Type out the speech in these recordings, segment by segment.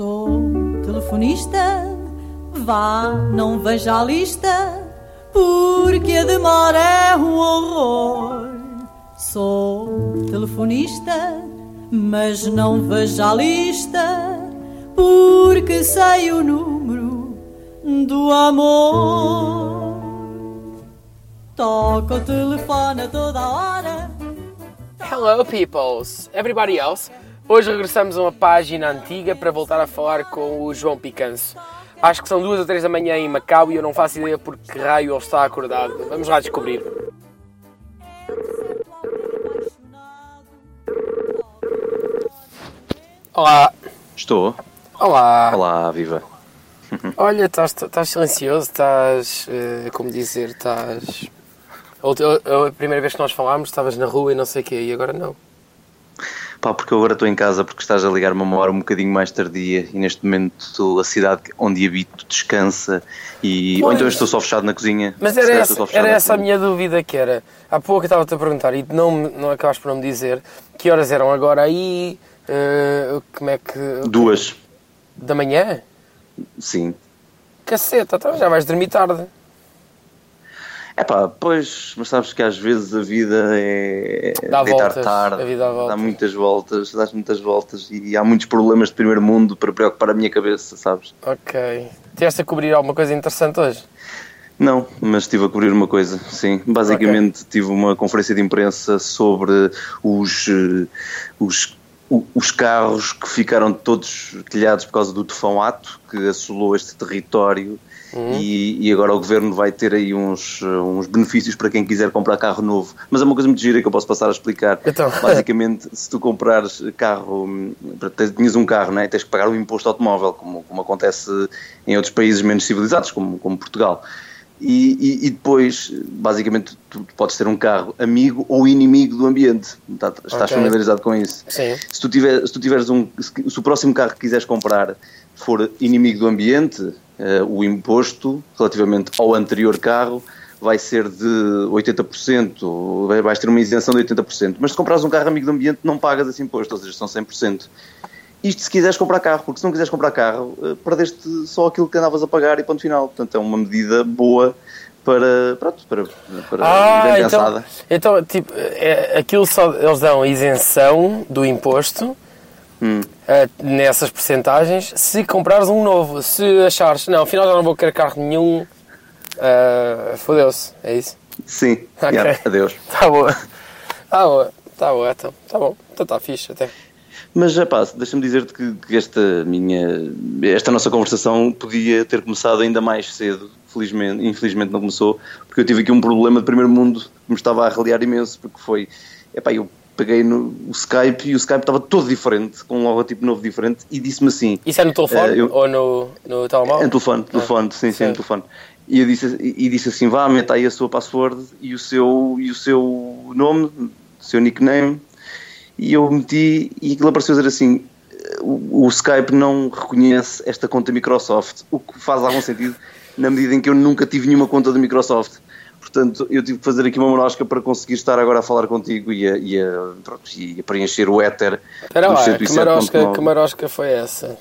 Sou telefonista, vá, não veja a lista, porque a demora é um horror. Sou telefonista, mas não veja a lista, porque sei o número do amor. Toca o telefone a toda hora. Hello, peoples! Everybody else? Hoje regressamos a uma página antiga para voltar a falar com o João Picanço. Acho que são duas ou três da manhã em Macau e eu não faço ideia por que raio ele está acordado. Vamos lá descobrir. Olá! Estou. Olá! Olá, viva. Olha, estás, estás silencioso, estás. eh, como dizer, estás. A primeira vez que nós falámos estavas na rua e não sei o quê, e agora não. Pá, porque eu agora estou em casa porque estás a ligar-me a uma hora um bocadininho mais tardia e neste momento a cidade onde habito descansa e... Ou Pois. então eu estou só fechado na cozinha. Mas era essa, era essa a minha dúvida que era. Há pouco estava-te a perguntar e não, não acabaste por não me dizer que horas eram agora aí, eh, como é que... Duas, Da manhã? sim. Caceta, então já vais dormir tarde. É pá, pois, mas sabes que às vezes a vida é Dá deitar voltas, tarde, a vida dá voltas. muitas voltas, dás muitas voltas e há muitos problemas de primeiro mundo para preocupar a minha cabeça, sabes? Ok. Tiveste a cobrir alguma coisa interessante hoje? Não, mas estive a cobrir uma coisa, sim. Basicamente tive uma conferência de imprensa sobre os, eh, os, os carros que ficaram todos telhados por causa do tufão Ato, que assolou este território e, e agora o governo vai ter aí uns, eh, uns benefícios para quem quiser comprar carro novo. Mas é uma coisa muito gira que eu posso passar a explicar. Então. Basicamente, se tu comprares carro, hum, tinhas um carro, não é? tens que pagar o imposto automóvel, como, como acontece em outros países menos civilizados, como, como Portugal. E, e- e depois, basicamente, tu podes ter um carro amigo ou inimigo do ambiente. Tá- Estás Ok. familiarizado com isso? Sim. Se tu, tiver, se tu tiveres um. Se, se o próximo carro que quiseres comprar for inimigo do ambiente, o imposto relativamente ao anterior carro vai ser de 80%, vai- vais ter uma isenção de 80%. Mas se comprares um carro amigo do ambiente, não pagas esse imposto, ou seja, são 100%. Isto se quiseres comprar carro, porque se não quiseres comprar carro, eh, perdeste só aquilo que andavas a pagar e ponto final. Portanto, é uma medida boa para. Pronto, para. para Ah, bem então, pensada. então tipo, é, aquilo só, eles dão isenção do imposto Hum. eh, nessas percentagens se comprares um novo. Se achares, não, afinal já não vou querer carro nenhum, eh, fodeu-se, é isso? Sim, Ok. yeah, adeus. Tá boa. Tá boa, tá boa, então. Tá bom, então tá fixe até. Mas, rapá, deixa-me dizer-te que, que esta minha, esta nossa conversação podia ter começado ainda mais cedo, felizmente, infelizmente não começou, porque eu tive aqui um problema de primeiro mundo que me estava a arreliar imenso, porque foi, epá, eu peguei no o Skype e o Skype estava todo diferente, com um logotipo novo diferente, e disse-me assim, Isso é no telefone Eh, eu- ou no, no telemóvel? é no telefone, telefone, sim, sim, certo. no telefone. E, eu disse, e, disse assim, vá, meta aí a sua password e o seu, e o seu nome, o seu nickname. E eu meti e aquilo apareceu a dizer assim, o, o Skype não reconhece esta conta Microsoft, o que faz algum sentido na medida em que eu nunca tive nenhuma conta da Microsoft. Portanto, eu tive que fazer aqui uma monosca para conseguir estar agora a falar contigo e a, e a, pronto, e a preencher o éter Espera lá, que 107.9. marosca, que marosca foi essa?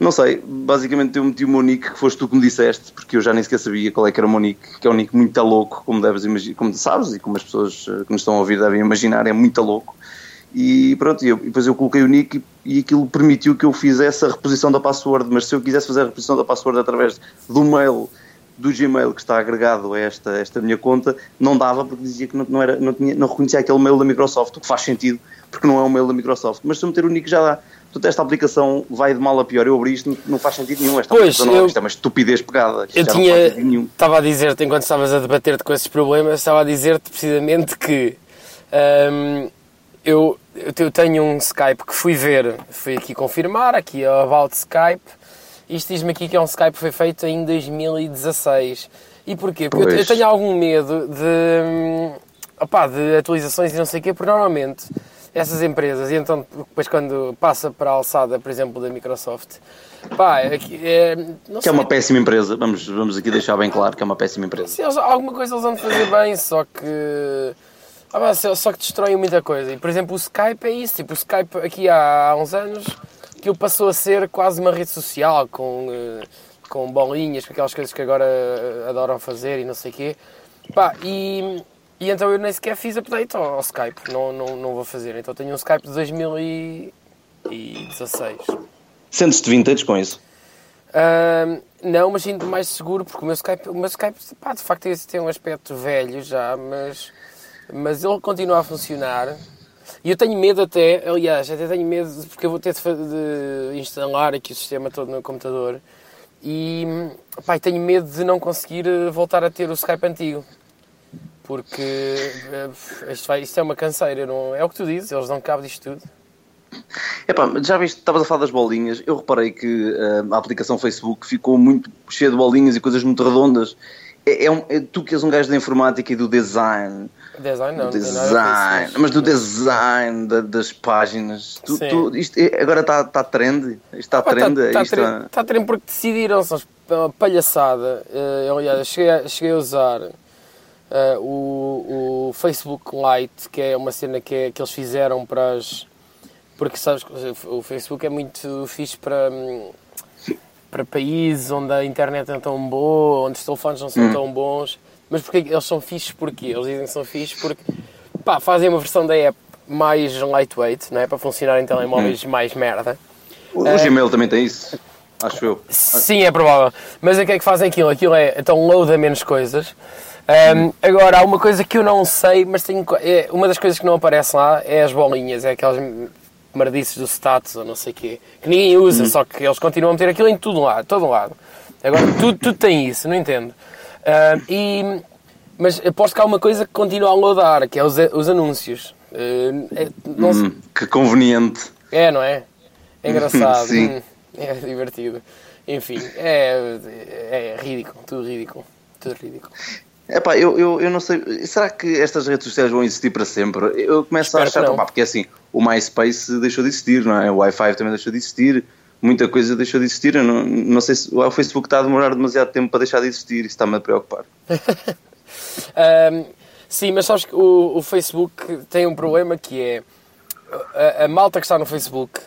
Não sei, basicamente eu meti o meu nick, que foste tu que me disseste, porque eu já nem sequer sabia qual é que era o meu nick, que é um nick muito louco, como deves imaginar, como sabes e como as pessoas eh, que nos estão a ouvir devem imaginar, é muito louco. E pronto, eu- e depois eu coloquei o nick e, e aquilo permitiu que eu fizesse a reposição da password, mas se eu quisesse fazer a reposição da password através do mail, do Gmail que está agregado a esta, esta minha conta, não dava porque dizia que não, não, era, não, tinha, não reconhecia aquele mail da Microsoft, o que faz sentido, porque não é um mail da Microsoft. Mas se eu meter o nick já dá. Portanto, esta aplicação vai de mal a pior. Eu abri isto, não, faz sentido nenhum. Esta Pois, não, eu- isto é uma estupidez pegada. Isto Eu tinha. Estava a dizer-te, enquanto estavas a debater-te com esses problemas, estava a dizer-te precisamente que hum, eu, eu te- eu tenho um Skype que fui ver, fui aqui confirmar, aqui ao About Skype. Isto diz-me aqui que é um Skype que foi feito em 2016. E porquê? Porque eu, eu tenho algum medo de, hum, opá, de atualizações e não sei o quê, porque normalmente essas empresas, e então depois quando passa para a alçada, por exemplo, da Microsoft, pá, é, é, Que é uma péssima empresa. Vamos, vamos aqui deixar bem claro que é uma péssima empresa. Sim, eles- alguma coisa eles vão fazer bem, só que. ah, só que destroem muita coisa. E, por exemplo, o Skype é isso. Tipo, o Skype aqui há uns anos aquilo passou a ser quase uma rede social com, eh, com bolinhas, com aquelas coisas que agora eh, adoram fazer e não sei o quê. Pá, e, e então eu nem sequer fiz update ao, ao Skype, não, não, não vou fazer. Então tenho um Skype de 2016. Sentes-te vintage com isso? Ahm, não, mas sinto mais seguro porque o meu Skype, o meu Skype pá, de facto esse tem um aspecto velho já, mas, mas ele continua a funcionar. E eu tenho medo até, aliás, até tenho medo porque eu vou ter de, de instalar aqui o sistema todo no computador e e tenho medo de não conseguir eh, voltar a ter o Skype antigo. Porque eh, isto, vai, isto é uma canseira, não, é o que tu dizes, eles dão cabo disto tudo. Epá, já viste, estavas a falar das bolinhas. Eu reparei que eh, a aplicação Facebook ficou muito cheia de bolinhas e coisas muito redondas. É, é um- é tu que és um gajo da informática e do design. Design não, não design, isso, mas do design da- das páginas. Tu, tu- isto é- agora está tá trend? Isto está trend? Tá, tá, está- tá trem porque decidiram, são uma palhaçada. Eh, aliás, eu cheguei a, cheguei a usar eh, o, o Facebook Lite, que é uma cena que, é- que eles fizeram para as. Porque sabes, que o Facebook é muito fixe para, hum, para países onde a internet não é tão boa, onde os telefones não são tão bons. Mas porque eles são fixes porquê? Eles dizem que são fixes porque pá, fazem uma versão da app mais lightweight, não é? para funcionar em telemóveis mais merda. O, É. o Gmail também tem isso, acho eu. Sim, é provável. Mas o que é que fazem aquilo? Aquilo é, então loada menos coisas. Ahm, agora, há uma coisa que eu não sei, mas tenho, é, uma das coisas que não aparece lá é as bolinhas, é aquelas mardices do status ou não sei o quê, que ninguém usa, só que eles continuam a meter aquilo em tudo lado, todo lado. Agora, tudo, tudo tem isso, não entendo. Ahm, e, mas aposto que há uma coisa que continua a loadar, que é os, os anúncios. Ahm, é, Hum, que conveniente. é, não é? É engraçado. Sim. Hum, É divertido. Enfim, é, é ridículo. Tudo ridículo. Tudo ridículo. Epá, eu, eu, eu não sei. Será que estas redes sociais vão existir para sempre? Eu começo Espero a achar, pá, porque assim, o MySpace deixou de existir, não é? O Wi-Fi também deixou de existir, muita coisa deixou de existir. Eu não, não sei se o Facebook está a demorar demasiado tempo para deixar de existir, isso está-me a preocupar. Ahm, sim, mas sabes que o, o Facebook tem um problema que é a, a malta que está no Facebook,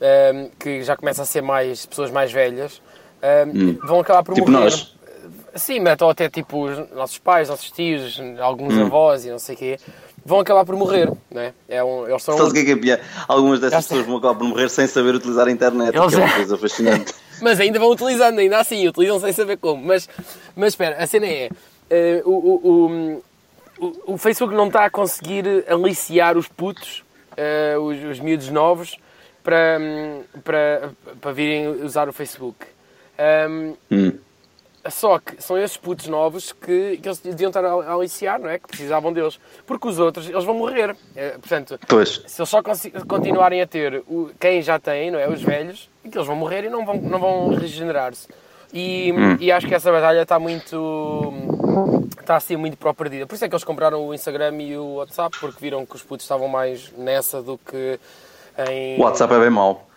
ahm, que já começa a ser mais pessoas mais velhas, ahm, vão acabar por Tipo morrer. nós. Sim, mas até tipo os nossos pais, nossos tios, alguns Hum. avós e não sei o quê, vão acabar por morrer, não é? é um, eles são Sabes o que é que é pior? Algumas dessas pessoas vão acabar por morrer sem saber utilizar a internet, Eles que é uma coisa fascinante. Mas ainda vão utilizando, ainda assim, utilizam sem saber como. Mas, mas espera, a cena é. eh, o, o, o, o- Facebook não está a conseguir aliciar os putos, eh, os, os miúdos novos, para, hum, para, para virem usar o Facebook. Ahm, Hum. Só que são esses putos novos que, que eles deviam estar a a aliciar, não é? Que precisavam deles. Porque os outros, eles vão morrer. Eh, portanto, Pois. se eles só continuarem a ter o, quem já tem, não é? Os velhos, é que eles vão morrer e não vão, não vão regenerar-se. E, e acho que essa batalha está muito. está a ser muito para perdida. Por isso é que eles compraram o Instagram e o WhatsApp, porque viram que os putos estavam mais nessa do que em. O WhatsApp é bem mau.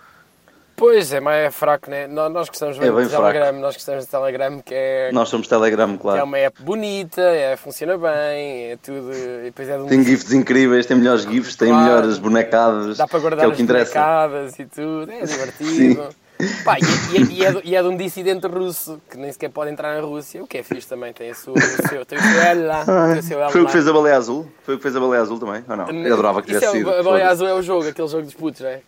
Pois é, mas é fraco, né? Nós, nós gostamos É muito bem do Telegram, nós gostamos do Telegram, que é, Nós somos Telegram, é claro. uma app bonita, é, funciona bem, é tudo. Depois é um Tem gifs incríveis, tem melhores gifs, tem Claro. melhores bonecadas. Dá para que guardar é o que interessa. bonecadas e tudo, é divertido. Pá, e, e- e é, e é de um dissidente russo que nem sequer pode entrar na Rússia, o que é fixe também, tem, a sua, o seu, tem o seu L lá. tem o seu L Foi o que fez a baleia azul? Foi o que fez a baleia azul também? Ou não? Eu adorava que tivesse é, sido. o- A Baleia. Azul é o jogo, aquele jogo dos putos, não é?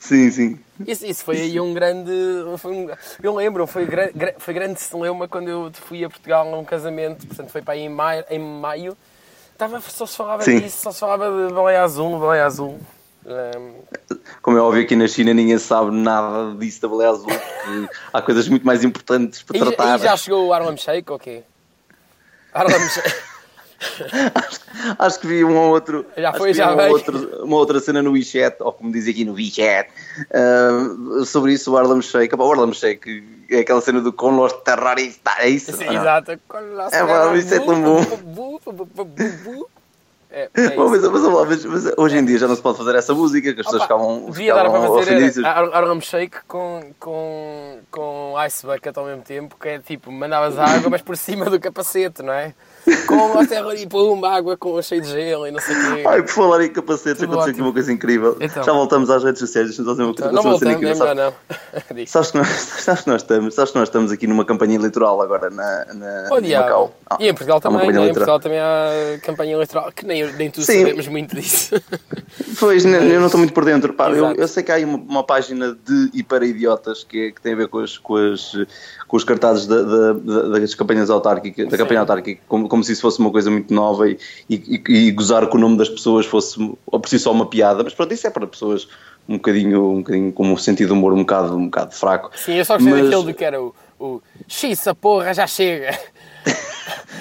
Sim, sim. Isso, isso foi aí um grande. Foi um- eu lembro, foi, gra- foi grande celeuma quando eu fui a Portugal a um casamento, portanto foi para aí em maio. Em maio estava, só se falava Sim. disso, só se falava de baleia azul, baleia azul. Ahm, Como é óbvio, aqui na China ninguém sabe nada disso da baleia azul, porque há coisas muito mais importantes para e, já- tratar. e já chegou o Harlem Shake ou quê? Harlem Shake. Acho que vi um ou outro. Já acho foi, já um outro- uma outra cena no WeChat, ou como diz aqui no WeChat, ah, sobre isso, o Harlem Shake. O Harlem Shake é aquela cena do com los terroristas, é isso? Sim, não? exato. Com É, isso é tão bom. É, é isso. mas, mas- mas- mas hoje em dia já não se pode fazer essa música, que as pessoas Opa, ficavam, Devia dar para fazer Harlem Shake com, com, com Ice Bucket ao mesmo tempo, que é tipo, mandavas água, mas por cima do capacete, não é? Com a terra e pumba, água com cheio de gelo e não sei o quê. Ai, por falar em capacetes, aconteceu aqui ótimo. uma coisa incrível. Então. Já voltamos às redes sociais, deixa-me só dizer uma coisa. Não aconteceu uma voltamos, incrível. não. Diz. Sabes que, nós, sabes, que nós estamos, sabes que nós estamos aqui numa campanha eleitoral agora na, na Oh, em. Macau. Ah, E em Portugal também, né? em. Portugal também há campanha eleitoral, que nem, nem tu Sim. sabemos muito disso. Pois, ne- eu não estou muito por dentro. Pá, eu, eu sei que há aí uma, uma página de e para idiotas que, é- que tem a ver com, as, com, as, com os cartazes da- da- das campanhas autárquicas, da campanha autárquica, como, como se isso fosse uma coisa muito nova e, e, e- gozar com o nome das pessoas fosse ou por si só uma piada. Mas pronto, isso é para pessoas um bocadinho, um bocadinho com um sentido de humor um bocado, um bocado fraco. Sim, eu só gostei Mas- daquele do que era o, o Xiça, porra, já chega.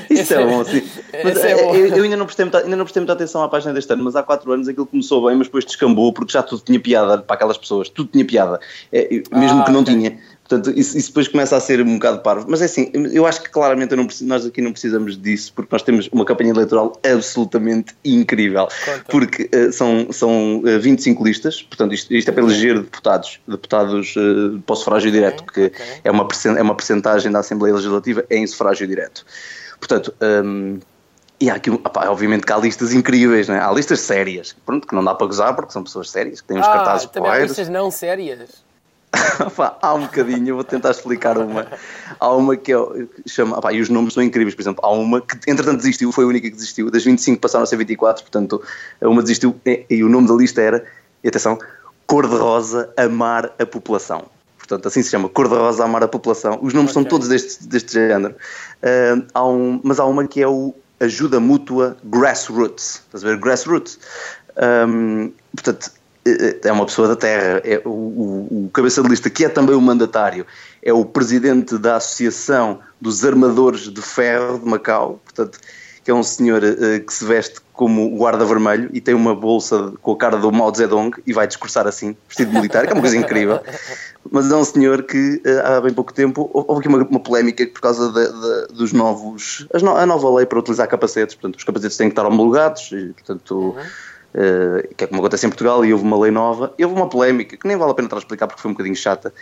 Isso é é- bom, sim. Mas é é, bom. eu, eu ainda, não prestei muita, ainda não prestei muita atenção à página deste ano, mas há 4 anos aquilo começou bem, mas depois descambou porque já tudo tinha piada para aquelas pessoas, tudo tinha piada, É, mesmo Ah, que não ok. tinha. Portanto, isso, isso depois começa a ser um bocado parvo. Mas é assim, eu acho que claramente não nós aqui não precisamos disso, porque nós temos uma campanha eleitoral absolutamente incrível. Conta. Porque eh, são, são eh, 25 listas, portanto, isto, isto é para eleger deputados, deputados eh, para o sufrágio direto, que ok. é uma, é uma percentagem da Assembleia Legislativa em sufrágio direto. Portanto, hum, e há aqui, opá, obviamente que há listas incríveis, né? há listas sérias, pronto, que não dá para gozar porque são pessoas sérias, que têm os Ah, cartazes também há listas não sérias. Há um bocadinho, eu vou tentar explicar uma. Há uma que, é, que chama. opá, e os nomes são incríveis, por exemplo, há uma que entretanto desistiu, foi a única que desistiu, das 25 passaram a ser 24, portanto, uma desistiu e, e o nome da lista era, e atenção, Cor-de-Rosa Amar a População. Portanto, assim se chama, Cor-de-Rosa Amar a População. Os nomes são Ok. todos deste, deste género. Ah, há um, mas há uma que é o Ajuda Mútua Grassroots. Estás a ver? Grassroots. Ahm, portanto, é é uma pessoa da terra, é o, o- o cabeça de lista, que é também o mandatário, é o presidente da Associação dos Armadores de Ferro de Macau, portanto, que é um senhor eh, que se veste como guarda vermelho e tem uma bolsa com a cara do Mao Zedong e vai discursar assim, vestido de militar, que é uma coisa incrível. Mas é um senhor que eh, há bem pouco tempo houve aqui uma, uma polémica por causa da- da- dos novos, no- a nova lei para utilizar capacetes, portanto, os capacetes têm que estar homologados e, portanto, eh, que é como acontece em Portugal, e houve uma lei nova, e houve uma polémica que nem vale a pena estar a explicar porque foi um bocadinho chata,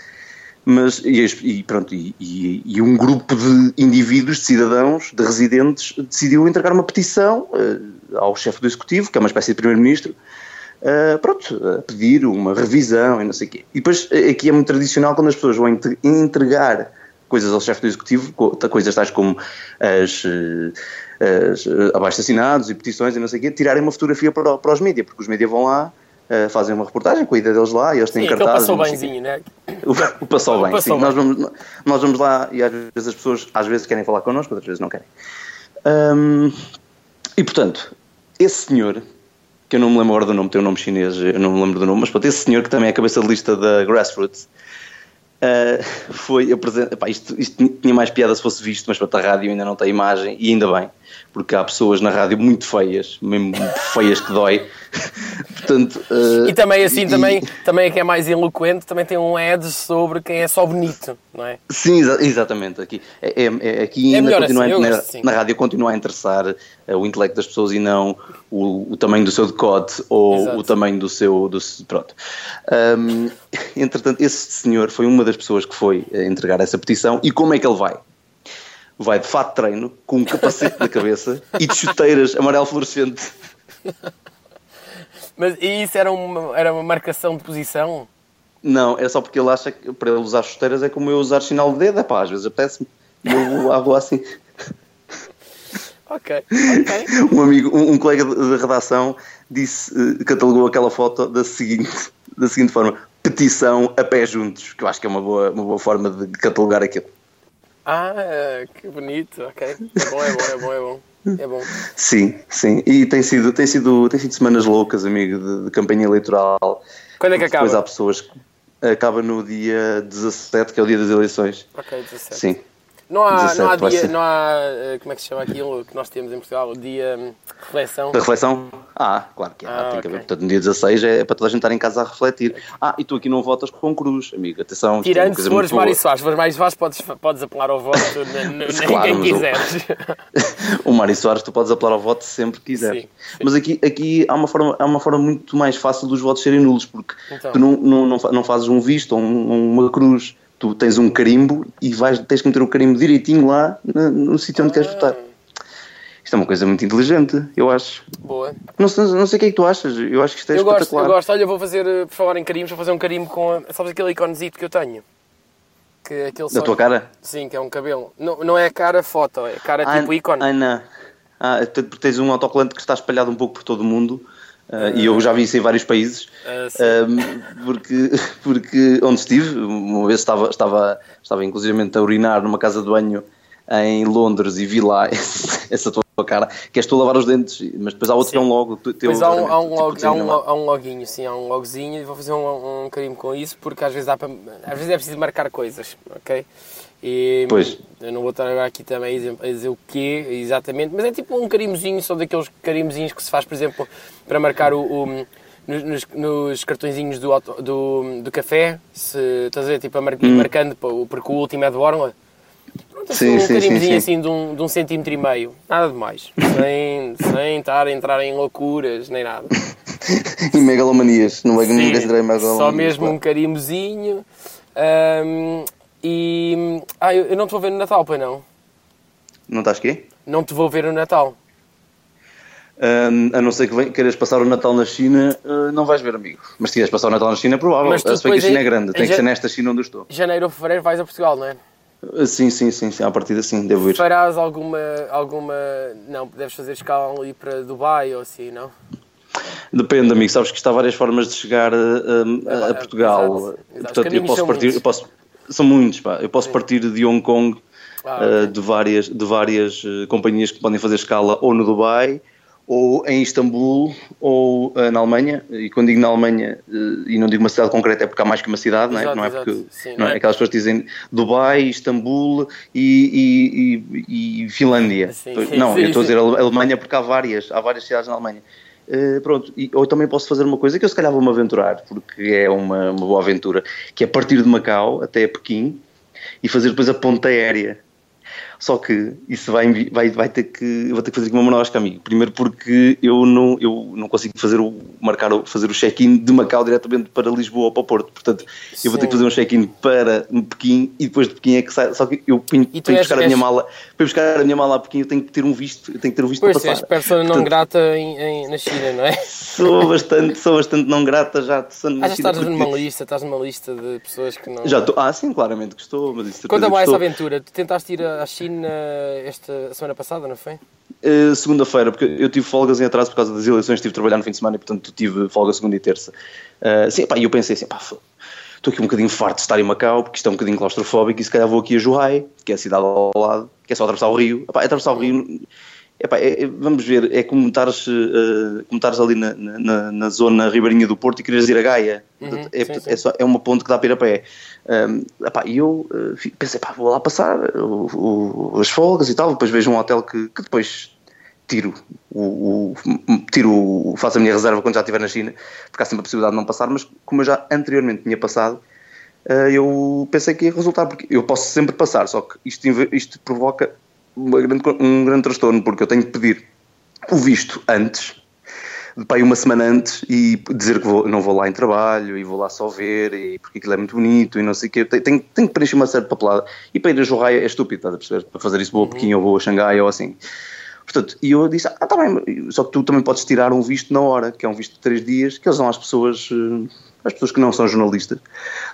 mas e, e pronto, e, e- e um grupo de indivíduos, de cidadãos, de residentes, decidiu entregar uma petição eh, ao chefe do executivo, que é uma espécie de primeiro-ministro, eh, pronto, a pedir uma revisão e não sei o quê. E depois aqui é muito tradicional quando as pessoas vão entre- entregar coisas ao chefe do executivo, co- coisas tais como as, eh, as eh, abaixo-assinados e petições e não sei o quê, tirarem uma fotografia para, o- para os mídias, porque os mídias vão lá, eh, fazem uma reportagem com a ideia deles lá e eles têm Sim, cartazes. passou o bemzinho, né? O, o passou bem, Passou sim. bem. Nós, vamos, nós vamos lá e às vezes as pessoas às vezes querem falar connosco, outras vezes não querem. Hum, e portanto, esse senhor, que eu não me lembro agora do nome, tem um nome chinês, eu não me lembro do nome, mas pronto, esse senhor que também é cabeça de lista da Grassroots, Uh, foi apresentado. Epá, Isto, isto tinha mais piada se fosse visto, mas para a rádio ainda não tem imagem, e ainda bem, porque há pessoas na rádio muito feias, mesmo feias que dói. Portanto, uh, E também assim, e- também, também quem é mais eloquente, também tem um ads sobre quem é só bonito, não é? Sim, exa- exatamente. Aqui, é, é- é- aqui É ainda continua assim, a- na, assim. na rádio continua a interessar eh, o intelecto das pessoas e não o, o tamanho do seu decote ou Exato. o tamanho do seu. Do, pronto. Ahm, entretanto, esse senhor foi uma das pessoas que foi eh, entregar essa petição. E como é que ele vai? Vai de fato treino, com um capacete na cabeça e de chuteiras amarelo fluorescente. Mas e isso era uma, era uma marcação de posição? Não, é só porque ele acha que para ele usar chuteiras é como eu usar sinal de dedo. É pá, às vezes apetece-me. E eu vou à rua assim. Ok, ok. um amigo, um, um colega de, de redação disse, eh, catalogou aquela foto da seguinte, da seguinte forma: petição a pé juntos, que eu acho que é uma boa, uma boa forma de catalogar aquilo. Ah, que bonito, ok. É bom, é bom, é bom, é bom. É bom. Sim, sim. E tem sido, tem sido, tem sido semanas loucas, amigo, de, de campanha eleitoral. Quando é que Depois acaba? há pessoas que acaba no dia 17, que é o dia das eleições. Ok, 17. Sim. Não há, 17 não há dia, não há, eh, como é que se chama aquilo que nós temos em Portugal? O dia hum, reflexão? Da reflexão? Ah, claro que há, Ah, tem que haver. Portanto, no dia 16 é para toda a gente estar em casa a refletir. Ah, e tu aqui não votas com cruz, amigo. Atenção, é Tirando se fores. Mário Soares. Fores Mário Soares, podes, podes apelar ao voto na- Claro, em quem quiseres. o Mário Soares tu podes apelar ao voto sempre que quiseres. Sim, sim. Mas aqui, aqui há, uma forma, há uma forma muito mais fácil dos votos serem nulos, porque Então. tu não, não, não, não fazes um visto ou um- uma cruz. Tu tens um carimbo e vais, tens que meter o carimbo direitinho lá no, no sítio onde queres votar. Isto é uma coisa muito inteligente, eu acho. Boa. Não sei, não sei o que é que tu achas, eu acho que isto é Eu gosto, eu gosto. Olha, eu vou fazer, eh, por falar em carimbos, vou fazer um carimbo com, a, sabes aquele iconezito que eu tenho? Que é aquele Da tua cara? Sim, que é um cabelo. Não, não é cara foto, é cara tipo ícone. Ai, não. Ah, tens um autocolante que está espalhado um pouco por todo o mundo. Ah, e eu já vi isso em vários países. Ah, porque, porque onde estive, uma vez estava, estava, estava inclusivamente a urinar numa casa de banho em Londres e vi lá essa tua cara, que és tu a lavar os dentes, mas depois há outro que é um logo. teu, Pois há um, há, um tipo, log, há, um, há um loginho, sim, há um logzinho e vou fazer um, um carimbo com isso porque às vezes, dá para, às vezes é preciso marcar coisas, ok? E Pois. eu não vou estar agora aqui também a dizer, o quê exatamente, mas é tipo um carimbozinho, são daqueles carimbozinhos que se faz, por exemplo, para marcar o, o- nos, nos, cartõezinhos do, do, do café, se estás a ver, tipo a mar, Hum. marcando, porque o último é de Borla. Pronto, assim, Sim, um sim, sim, carimbozinho sim. assim de um, de um centímetro e meio, nada de mais, sem, sem estar a entrar em loucuras nem nada. E megalomanias, não vai Sim, nunca entrar em megalomanias. só mesmo claro. um carimbozinho. ahm, e. Ah, eu, eu não te vou ver no Natal, pois não? Não estás quê? Não te vou ver no Natal. Ahn, a não ser que queiras passar o Natal na China, ah, não vais ver, amigo. Mas se queres passar o Natal na China, é provável. Mas Se bem que a China em- é grande, em tem que ser nesta China onde eu estou. Janeiro ou fevereiro vais a Portugal, não é? Ah, Sim, sim, sim, sim. À partida sim, devo ir. Farás alguma. alguma. Não, deves fazer escala ali para Dubai ou assim, não? Depende, amigo. Sabes que isto há várias formas de chegar a, a- a É, Portugal. exato, exato. Portanto, eu posso partir. Eu posso, são muitos, pá. Eu posso partir de Hong Kong, Ah, ah, ok. de várias, de várias eh, companhias que podem fazer escala ou no Dubai, ou em Istambul, ou ah, na Alemanha. E quando digo na Alemanha, eh, e não digo uma cidade concreta, é porque há mais que uma cidade, não é? Exato, não é exato. porque. Sim, não não é? é- Aquelas pessoas que dizem Dubai, Istambul e, e- e- e Finlândia. Sim, sim, não, sim, eu estou a sim. dizer Ale- Alemanha porque há várias, há várias cidades na Alemanha. Uh, pronto, e, ou também posso fazer uma coisa que eu se calhar vou-me aventurar, porque é uma, uma boa aventura, que é partir de Macau até Pequim e fazer depois a ponta aérea. Só que isso vai, vai, vai ter que. Eu vou ter que fazer aqui uma manosca, amigo. Primeiro porque eu não, eu não consigo fazer o, marcar, fazer o check-in de Macau diretamente para Lisboa ou para Porto. Portanto, eu vou ter que Sim. fazer um check-in para Pequim e depois de Pequim é que sai. Só que eu E tu para ir és- buscar a minha és- mala. Para buscar a minha mala a Pequim eu tenho que ter um visto, eu tenho que ter um visto Pois, para és passar. persona não grata em, em- na China, não é? Sou bastante, sou bastante não grata já. Sou Ah, já estás porque- numa lista, estás numa lista de pessoas que não. Já estou. Ah, sim, claramente que estou. Mas isso Conta certeza mais que essa aventura. Tu tentaste ir à China esta semana passada, não foi? Uh, segunda-feira, porque eu tive folgas em atraso por causa das eleições, tive de trabalhar no fim de semana e, portanto, tive folga segunda e terça. Uh, sim, pá, e eu pensei assim, pá, estou aqui um bocadinho farto de estar em Macau, porque isto é um bocadinho claustrofóbico, e se calhar vou aqui a Zhuhai, que é a cidade ao lado, que é só atravessar o rio. Epá, atravessar o rio, epá, é- é- vamos ver, é como estares, uh, como estares ali na, na- na, na zona ribeirinha do Porto e quereres ir a Gaia. Uhum, é, sim, sim. é só- é uma ponte que dá para ir a pé. Um, epá, e eu uh, pensei, pá, vou lá passar o- o- as folgas e tal, depois vejo um hotel que, que depois tiro o, o- tiro faço a minha reserva quando já estiver na China, porque há sempre a possibilidade de não passar, mas como eu já anteriormente tinha passado, eh, eu pensei que ia resultar, porque eu posso sempre passar, só que isto, isto provoca grande um grande transtorno, porque eu tenho que pedir o visto antes, para uma semana antes, e dizer que vou- não vou lá em trabalho, e vou lá só ver, e porque aquilo é muito bonito, e não sei o quê, tenho, tenho, tenho que preencher uma certa papelada, e para ir a Zhuhai é estúpido, estás a perceber? Para fazer isso vou a Pequim ou vou a Xangai ou assim. Portanto, e eu disse, ah, tá bem, só que tu também podes tirar um visto na hora, que é um visto de três dias, que eles dão às pessoas, eh, às pessoas que não são jornalistas.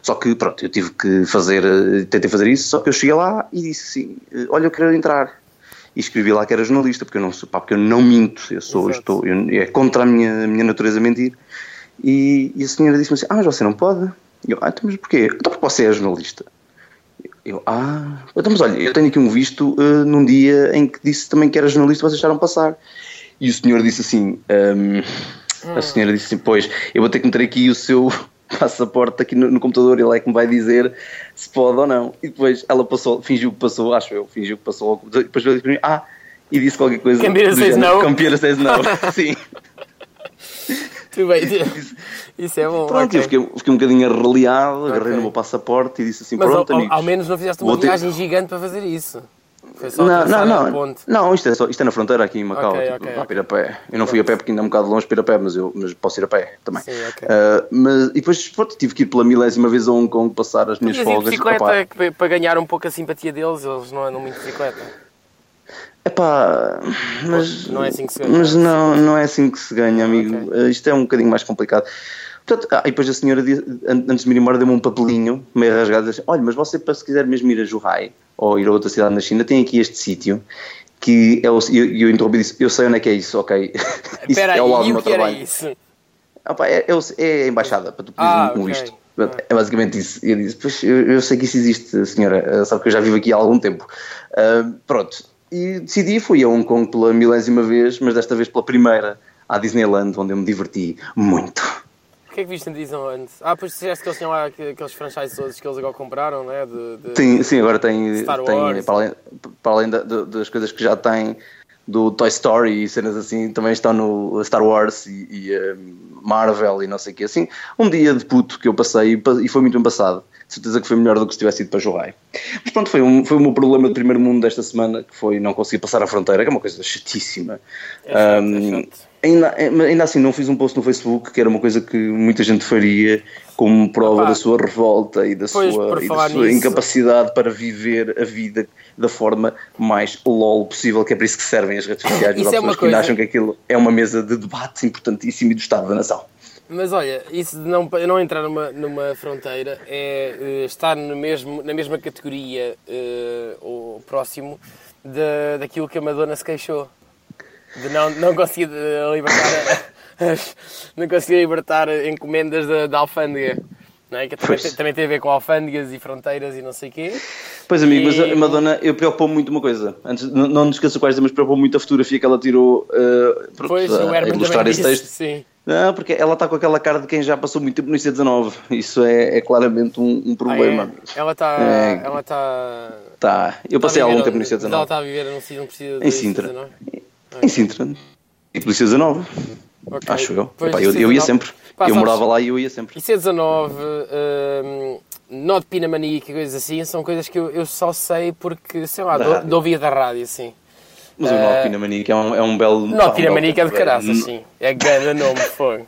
Só que, pronto, eu tive que fazer, eh, tentei fazer isso, só que eu cheguei lá e disse assim, eh, olha, eu quero entrar. E escrevi lá que era jornalista, porque eu não, pá, porque eu não minto, eu sou, Exato. estou, eu- é contra a minha, a minha natureza mentir. E, e a senhora disse-me assim, ah, mas você não pode. E eu, ah, então, mas porquê? Então porque você é jornalista. Eu, ah, então, mas olha, eu tenho aqui um visto eh, num dia em que disse também que era jornalista vocês deixaram passar. E o senhor disse assim, ehm, a senhora disse assim, pois, eu vou ter que meter aqui o seu passaporte aqui no, no computador, ele é que me vai dizer se pode ou não. E depois ela passou, fingiu que passou, acho eu, fingiu que passou, depois veio para mim, ah, e disse qualquer coisa. Campeira do says género, no. Campeira says no, sim. Tudo bem. Isso é bom. Pronto, ok. eu fiquei, fiquei um bocadinho arreliado, agarrei Ok. no meu passaporte e disse assim, Mas pronto, ao, amigos. ao menos não fizeste uma vou ter- viagem gigante para fazer isso. Foi só Não, não, não, não, isto é, só, isto é na fronteira aqui em Macau, Ok, tipo, ok, dá ok. para ir a pé. Eu não fui a pé porque ainda é um bocado longe para ir a pé, mas, eu, mas posso ir a pé também. Sim, ok. Ah, mas, e depois pronto, tive que ir pela milésima vez a Hong Kong passar as minhas folgas. bicicleta que- para ganhar um pouco a simpatia deles, eles não andam muito de bicicleta. Epá, mas Não é assim que se ganha. Mas não, não é assim que se ganha, amigo. ok. Uh, Isto é um bocadinho mais complicado. Portanto, ah, e depois a senhora, antes de me ir embora, deu-me um papelinho meio rasgado. Disse, Olha, mas você, para se quiser mesmo ir a Zhuhai ou ir a outra cidade na China, tem aqui este sítio. Que é o, e eu, eu interrompi e disse: Eu sei onde é que é isso, ok. Isso Espera aí, é ao lado do meu trabalho. isso? Ah, pá, é, é, é a embaixada para tu pedir Ah, um, um ok. visto. É basicamente isso. Eu disse, pois eu, eu sei que isso existe, senhora, uh, sabe que eu já vivo aqui há algum tempo. Uh, pronto. E decidi, fui a Hong Kong pela milésima vez, mas desta vez pela primeira, à Disneyland, onde eu me diverti muito. O que é que viste na Disneyland? Ah, pois disseste que eles tinham lá aqu- aqueles franchises todos que eles agora compraram, né? De, de... Sim, sim agora tem, Star tem Wars. para além, para além da- da- das coisas que já tem do Toy Story e cenas assim, também estão no Star Wars e, e, eh, Marvel e não sei o que. Assim, um dia de puto que eu passei e pa- e foi muito bem passado. De certeza que foi melhor do que se tivesse ido para Jogai. Mas pronto, foi, um, foi o meu problema de primeiro mundo desta semana, que foi não conseguir passar a fronteira, que é uma coisa chatíssima. É chato, Um, é chato. Ainda, ainda assim, não fiz um post no Facebook, que era uma coisa que muita gente faria, como prova Epá, da sua revolta e da pois, sua, e da sua incapacidade para viver a vida da forma mais lol possível, que é para isso que servem as redes sociais. Isso é pessoas que ainda acham que aquilo é uma mesa de debate importantíssimo e do Estado da Nação. Mas olha, isso de não, não entrar numa, numa fronteira é eh, estar no mesmo, na mesma categoria eh, ou próximo da daquilo que a Madonna se queixou. De não, não conseguir eh, libertar as- não conseguir libertar encomendas da, da alfândega. Não é? Que também, tem- também tem a ver com alfândegas e fronteiras e não sei o quê. Pois amigo, mas a Madonna, eu preocupo muito uma coisa. Antes, não, não nos esqueça quais, mas preocupou muito a fotografia que ela tirou uh, pronto, Pois, a, o a Herman ilustrar esse texto. sim. Não, porque ela está com aquela cara de quem já passou muito tempo no IC19. Isso é, é claramente um, um Ah, problema. é? amigo. Ela está. É. Ela está. Tá, eu passei está a algum tempo no Ela IC19. está a viver num sítio onde precisa de Em Sintra. IC19. Em Sintra. E pelo IC19, Ok. acho eu. Epá, eu, eu ia IC19. sempre. Pá, eu morava lá e eu ia sempre. IC19, um, nó de pinamaníaca e coisas assim, são coisas que eu, eu só sei porque, sei lá, Da de, rádio. de ouvir da rádio, assim. Mas o Nó de Pinamanica é um, é um belo. Nó pinamaníaca é de caraças, sim. É grande nome, foi.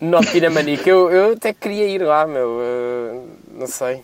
Nó de pinamaníaca, eu, eu até queria ir lá, meu. uh, não sei.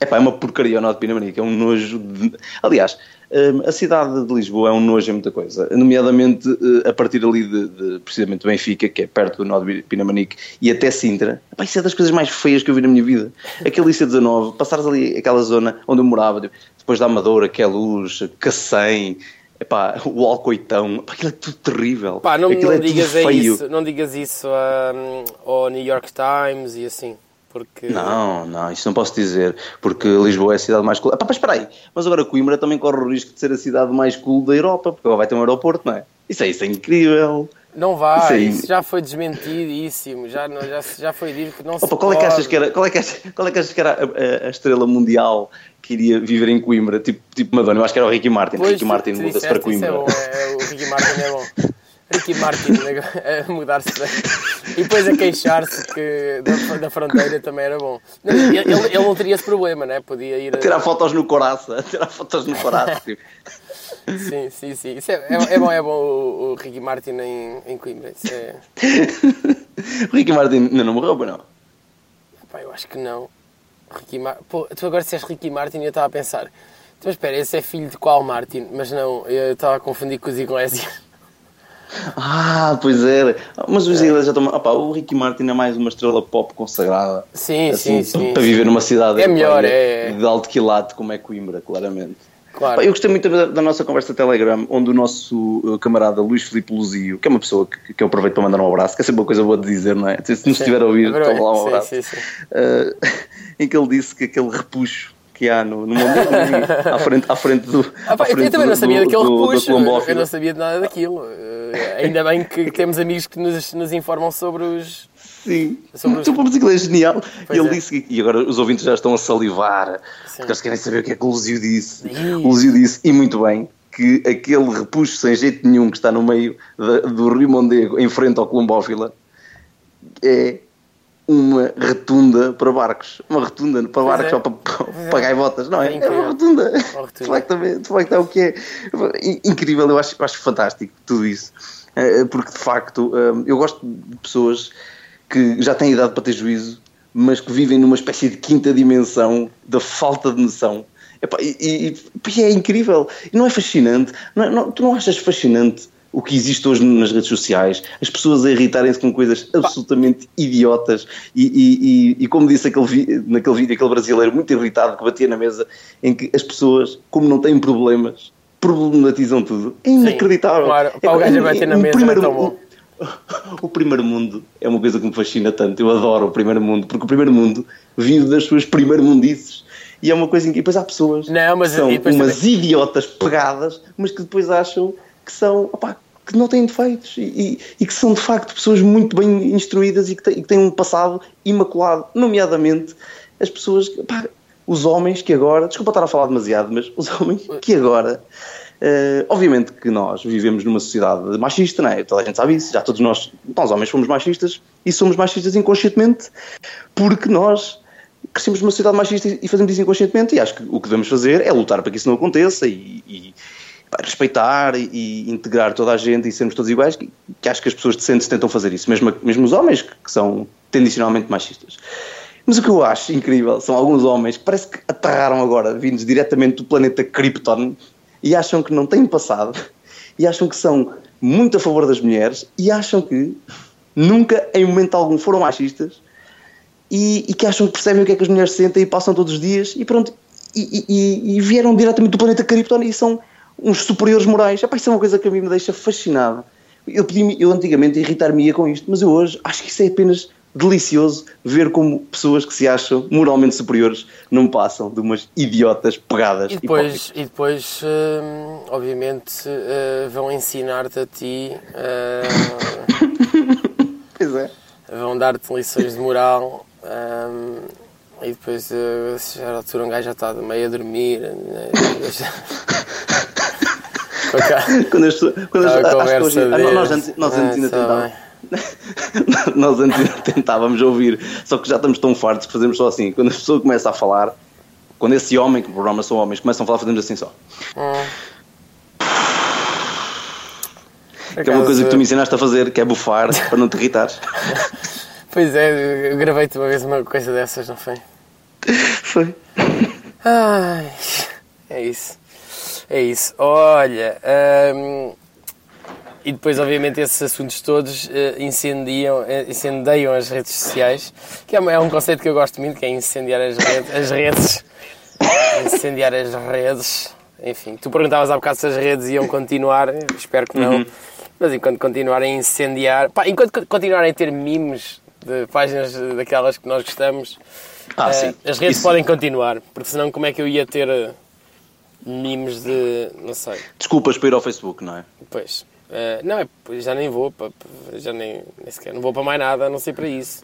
É pá, é uma porcaria o Nó de Pinamanica, é um nojo. De... Aliás, hum, a cidade de Lisboa é um nojo em muita coisa, nomeadamente eh, a partir ali de, de precisamente Benfica, que é perto do Nó de Pinamanique, e até Sintra. Epá, isso é das coisas mais feias que eu vi na minha vida. Aquele IC19, passares ali aquela zona onde eu morava, tipo, depois da Amadora, que é Luz, Cacém. Epá, o Alcoitão, epá, aquilo é tudo terrível. Pá, não, aquilo não é digas é isso, não digas isso um, ao New York Times e assim, porque... Não, não, isso não posso dizer, porque Lisboa é a cidade mais cool. Ah, pá, mas espera aí, mas agora Coimbra também corre o risco de ser a cidade mais cool da Europa, porque agora vai ter um aeroporto, não é? Isso é, isso é incrível. Não vai, aí. isso já foi desmentidíssimo, já, não- já, já foi dito que não se Opa, qual é que achas que era, qual é que achas, qual é que, achas que era a, a- a estrela mundial que iria viver em Coimbra, tipo, tipo Madonna? Eu acho que era o Ricky Martin. Pois, Ricky Martin muda-se para isso Coimbra. É bom, é, é, o Ricky Martin é bom. Ricky Martin a mudar-se para... E depois a queixar-se que da, da fronteira também era bom. Ele- ele não teria esse problema, né? Podia ir... a- Tirar fotos no coraça, tirar fotos no coraça. tipo. Sim, sim, sim. Isso é, é, é bom, é bom o, o Ricky Martin em, em Coimbra. Isso é... o Ricky Martin ainda não morreu, não? Pá, eu acho que não. Ricky Mar... Pô, tu agora disseste Ricky Martin e eu estava a pensar. Então, espera, esse é filho de qual Martin? Mas não, eu estava a confundir com os Iglesias. Ah, pois era. Mas os ingleses já estão. Opa, o Ricky Martin é mais uma estrela pop consagrada. Sim, assim, sim, sim. Para viver numa cidade É melhor, europeia é. de alto quilate, como é Coimbra, claramente. Claro. Eu gostei muito da, da nossa conversa Telegram, onde o nosso uh, camarada Luís Filipe Luzio, que é uma pessoa que, que eu aproveito para mandar um abraço, que é sempre uma coisa boa de dizer, não é? Se nos estiver a ouvir, É toma lá um Sim, abraço. sim, sim. Uh, em que ele disse que aquele repuxo que há no, no mundo à frente, à frente do. Ah, pá, à eu frente também não do- sabia do- daquele do- do repuxo. Eu Colombófilo. não sabia de nada daquilo. Eh, ainda bem que temos amigos que nos, nos informam sobre os. Sim, Sobre os- o público inglês é genial. Pois e ele é. disse, e agora os ouvintes já estão a salivar, porque eles querem saber o que é que o Luzio disse. O Luzio disse, e muito bem, que aquele repuxo sem jeito nenhum que está no meio da- do Rio Mondego, em frente ao Colombófila, é uma retunda para barcos. Uma retunda para barcos é. ou para, para gaivotas, não é? É É uma retunda. De facto, também- de facto é o que é. In- Incrível, eu acho, acho fantástico tudo isso. Eh, Porque de facto eh, eu gosto de pessoas que já têm idade para ter juízo, mas que vivem numa espécie de quinta dimensão da falta de noção. Epá, e, e- é incrível. E não é fascinante? Não é- não- tu não achas fascinante o que existe hoje nas redes sociais? As pessoas a irritarem-se com coisas absolutamente idiotas. E, e- e- como disse aquele vi- naquele vídeo, aquele brasileiro muito irritado que batia na mesa, em que as pessoas, como não têm problemas, problematizam tudo. É inacreditável. claro. Pá, o Epá, gajo a bater na mesa primeiro- é tão bom. o primeiro mundo é uma coisa que me fascina tanto. Eu adoro o primeiro mundo, porque o primeiro mundo vive das suas primeiro mundices. E é uma coisa em que depois há pessoas Não, mas- que são umas também- idiotas pegadas, mas que depois acham que são opá, que não têm defeitos e, e- e que são de facto pessoas muito bem instruídas e que, têm, e que têm um passado imaculado, nomeadamente as pessoas, opá, os homens que agora, desculpa estar a falar demasiado, mas os homens que agora eh, obviamente que nós vivemos numa sociedade machista, não é? Toda a gente sabe isso, já todos nós, nós homens somos machistas e somos machistas inconscientemente porque nós crescemos numa sociedade machista e fazemos isso inconscientemente e acho que o que devemos fazer é lutar para que isso não aconteça e, e, respeitar e, integrar toda a gente e sermos todos iguais, que, que acho que as pessoas decentes tentam fazer isso, mesmo, mesmo os homens que, que são tendencionalmente machistas. Mas o que eu acho incrível são alguns homens que parece que aterraram agora, vindos diretamente do planeta Krypton, e acham que não têm passado, e acham que são muito a favor das mulheres, e acham que nunca, em momento algum, foram machistas, e, e que acham que percebem o que é que as mulheres sentem e passam todos os dias, e pronto, e, e- e vieram diretamente do planeta Krypton e são uns superiores morais. Epá, isso é uma coisa que a mim me deixa fascinado. Eu, podia, eu antigamente irritar-me-ia com isto, mas eu hoje acho que isso é apenas delicioso ver como pessoas que se acham moralmente superiores não passam de umas idiotas pegadas. E depois, e depois hum, obviamente, eh, vão ensinar-te a ti, eh, Pois é. vão dar-te lições de moral. hum, e depois, eh, se já a altura, um gajo já está meio a dormir. né, Quando as. Quando as, a conversa ah, nós antes, nós antes Ah, ainda tá tentávamos. nós antes tentávamos ouvir, só que já estamos tão fartos que fazemos só assim. Quando a pessoa começa a falar, quando esse homem, que por programa são homens, começam a falar, fazemos assim só. Por Que é uma coisa que tu acaso, me ensinaste a fazer, que é bufar, para não te irritares. Pois é, eu gravei-te uma vez uma coisa dessas, não foi? Foi. Ai, é isso. É isso. Olha, hum, e depois, obviamente, esses assuntos todos eh, incendiam, eh, incendeiam as redes sociais, que é, é um conceito que eu gosto muito, que é incendiar as redes. As redes incendiar as redes. Enfim, tu perguntavas há bocado se as redes iam continuar, espero que não. Mas enquanto continuarem a incendiar, pá, enquanto co- continuarem a ter memes de páginas daquelas que nós gostamos, Ah, eh, sim. as redes Isso. podem continuar, porque senão como é que eu ia ter memes de. não sei. Desculpas para ir ao Facebook, não é? Pois. Eh, não, é, já nem vou, pa- pa- já nem, nem sequer, não vou para mais nada, a não sei para isso.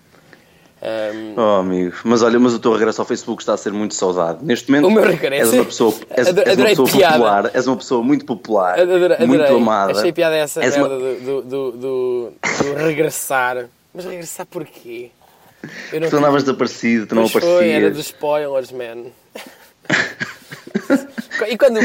Ahm, Oh, amigo. Mas olha, mas o teu regresso ao Facebook está a ser muito saudado. Neste momento, O meu regresso? és uma pessoa, és, és uma pessoa piada. popular, és uma pessoa muito popular, Adorei, muito amada. Achei piada essa És merda uma- do, do, do, do- regressar. Mas regressar porquê? Eu não Tu andavas desaparecido, tu não Pois foi, era aparecias. dos spoilers, man. E quando.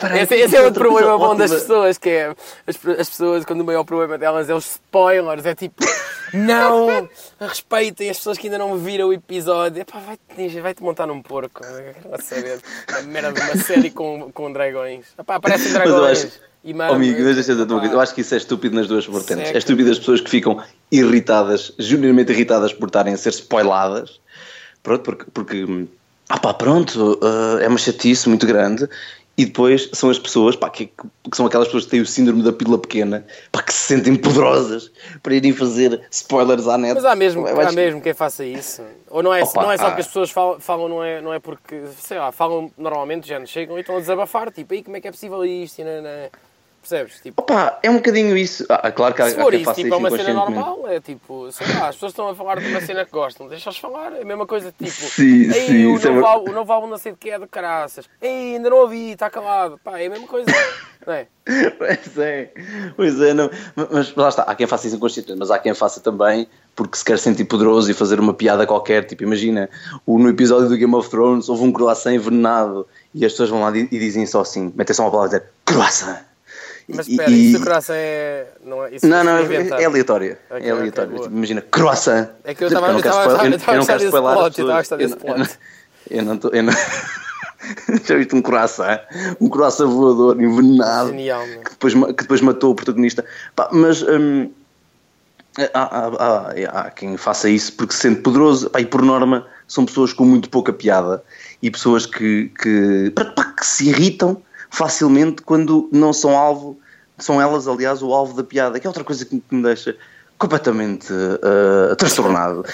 peraí, esse, esse é é outro problema bom das pessoas, que é as, as pessoas, quando o maior problema delas é os spoilers, é tipo, não, respeitem as pessoas que ainda não viram o episódio. Epá, vai-te vai -te montar num porco. Quero saber. A merda de uma série com, com dragões. Epá, aparecem dragões. e amigo, deixa eu dizer uma Epá, coisa. Eu acho que isso é estúpido nas duas vertentes. Seca. É estúpido as pessoas que ficam irritadas, genuinamente irritadas por estarem a ser spoiladas. Pronto, porque, porque ah pá, pronto, ah, é uma chatice muito grande. E depois são as pessoas, pá, que, que são aquelas pessoas que têm o síndrome da pílula pequena, pá, que se sentem poderosas para irem fazer spoilers à net. Mas há mesmo, Vai- há mesmo quem faça isso. Ou não é, Opa, não é só há. porque as pessoas falam, falam, não, é, não é porque, sei lá, falam normalmente, já chegam e estão a desabafar, tipo, aí como é que é possível isto? E não, não. Percebes? Tipo, Opa, é um bocadinho isso. Ah, claro que há, se for isso, tipo, é uma cena normal, é tipo, sei lá, as pessoas estão a falar de uma cena que gostam, deixa-os falar, é a mesma coisa, tipo, Sim, sim, o, é novo álbum, o novo álbum não sei de que é de caraças, ei, ainda não ouvi, está calado, pá, é a mesma coisa, não é? Pois é, pois é, não. Mas lá está, há quem faça isso inconscientemente, mas há quem faça também porque se quer sentir poderoso e fazer uma piada qualquer. Tipo, imagina, no episódio do Game of Thrones houve um croissant envenenado e as pessoas vão lá e dizem só assim, metem só uma palavra e dizer croissant. Mas espera, e- isso do coração é. Não, é, isso Não, não, foi é, é aleatório. É aleatório. ok, boa. Tipo, imagina, croissant. É que eu estava- não a não gostar desse plot, eu estava a gostar desse Eu não- plot. Eu não estou. Não... Já viste um croissant? Um croissant voador, envenenado, Genial, meu. que depois, que depois matou o protagonista. Pá, mas hum, há, há- há- há quem faça isso porque se sente poderoso. Pá, e por norma são pessoas com muito pouca piada e pessoas que, que, pá, que se irritam facilmente quando não são alvo, são elas, aliás, o alvo da piada, que é outra coisa que, me deixa completamente uh, transtornado.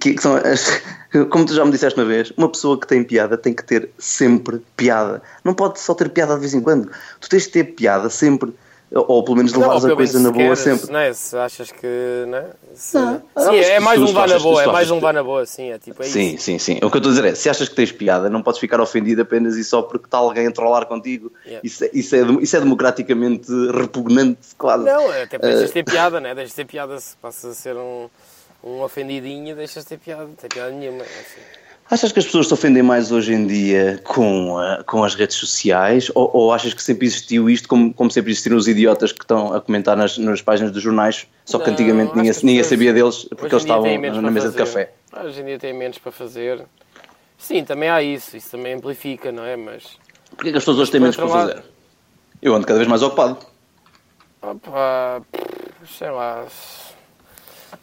que, que as- como tu já me disseste uma vez, uma pessoa que tem piada tem que ter sempre piada. Não pode só ter piada de vez em quando. Tu tens de ter piada sempre, ou pelo menos levares a coisa na boa sempre. Não é? Se achas que. Não é? Se- Não. Sim, Ah, mas é mais um levar na boa, é mais um levar na boa, sim, é tipo, é Sim, isso. sim, sim. O que eu estou a dizer é, se achas que tens piada, não podes ficar ofendido apenas e só porque está alguém a trollar contigo. Yeah. Isso, é, isso, é, isso é democraticamente repugnante, quase. Não, até Eh, deixas de ter piada, né? Deixas de ter piada se passas a ser um, um ofendidinho, deixas de ter piada, não tem piada nenhuma. é assim. Achas que as pessoas se ofendem mais hoje em dia com, a- com as redes sociais ou, ou achas que sempre existiu isto como, como sempre existiram os idiotas que estão a comentar nas, nas páginas dos jornais, só que Não, antigamente ninguém, que ninguém sabia deles porque eles estavam na mesa de fazer. café. Ah, Hoje em dia tem menos para fazer. Sim, também há isso, isso também amplifica, não é? Mas. Porquê que as pessoas hoje têm menos para lado- fazer? Eu ando cada vez mais ocupado. Opa, sei lá.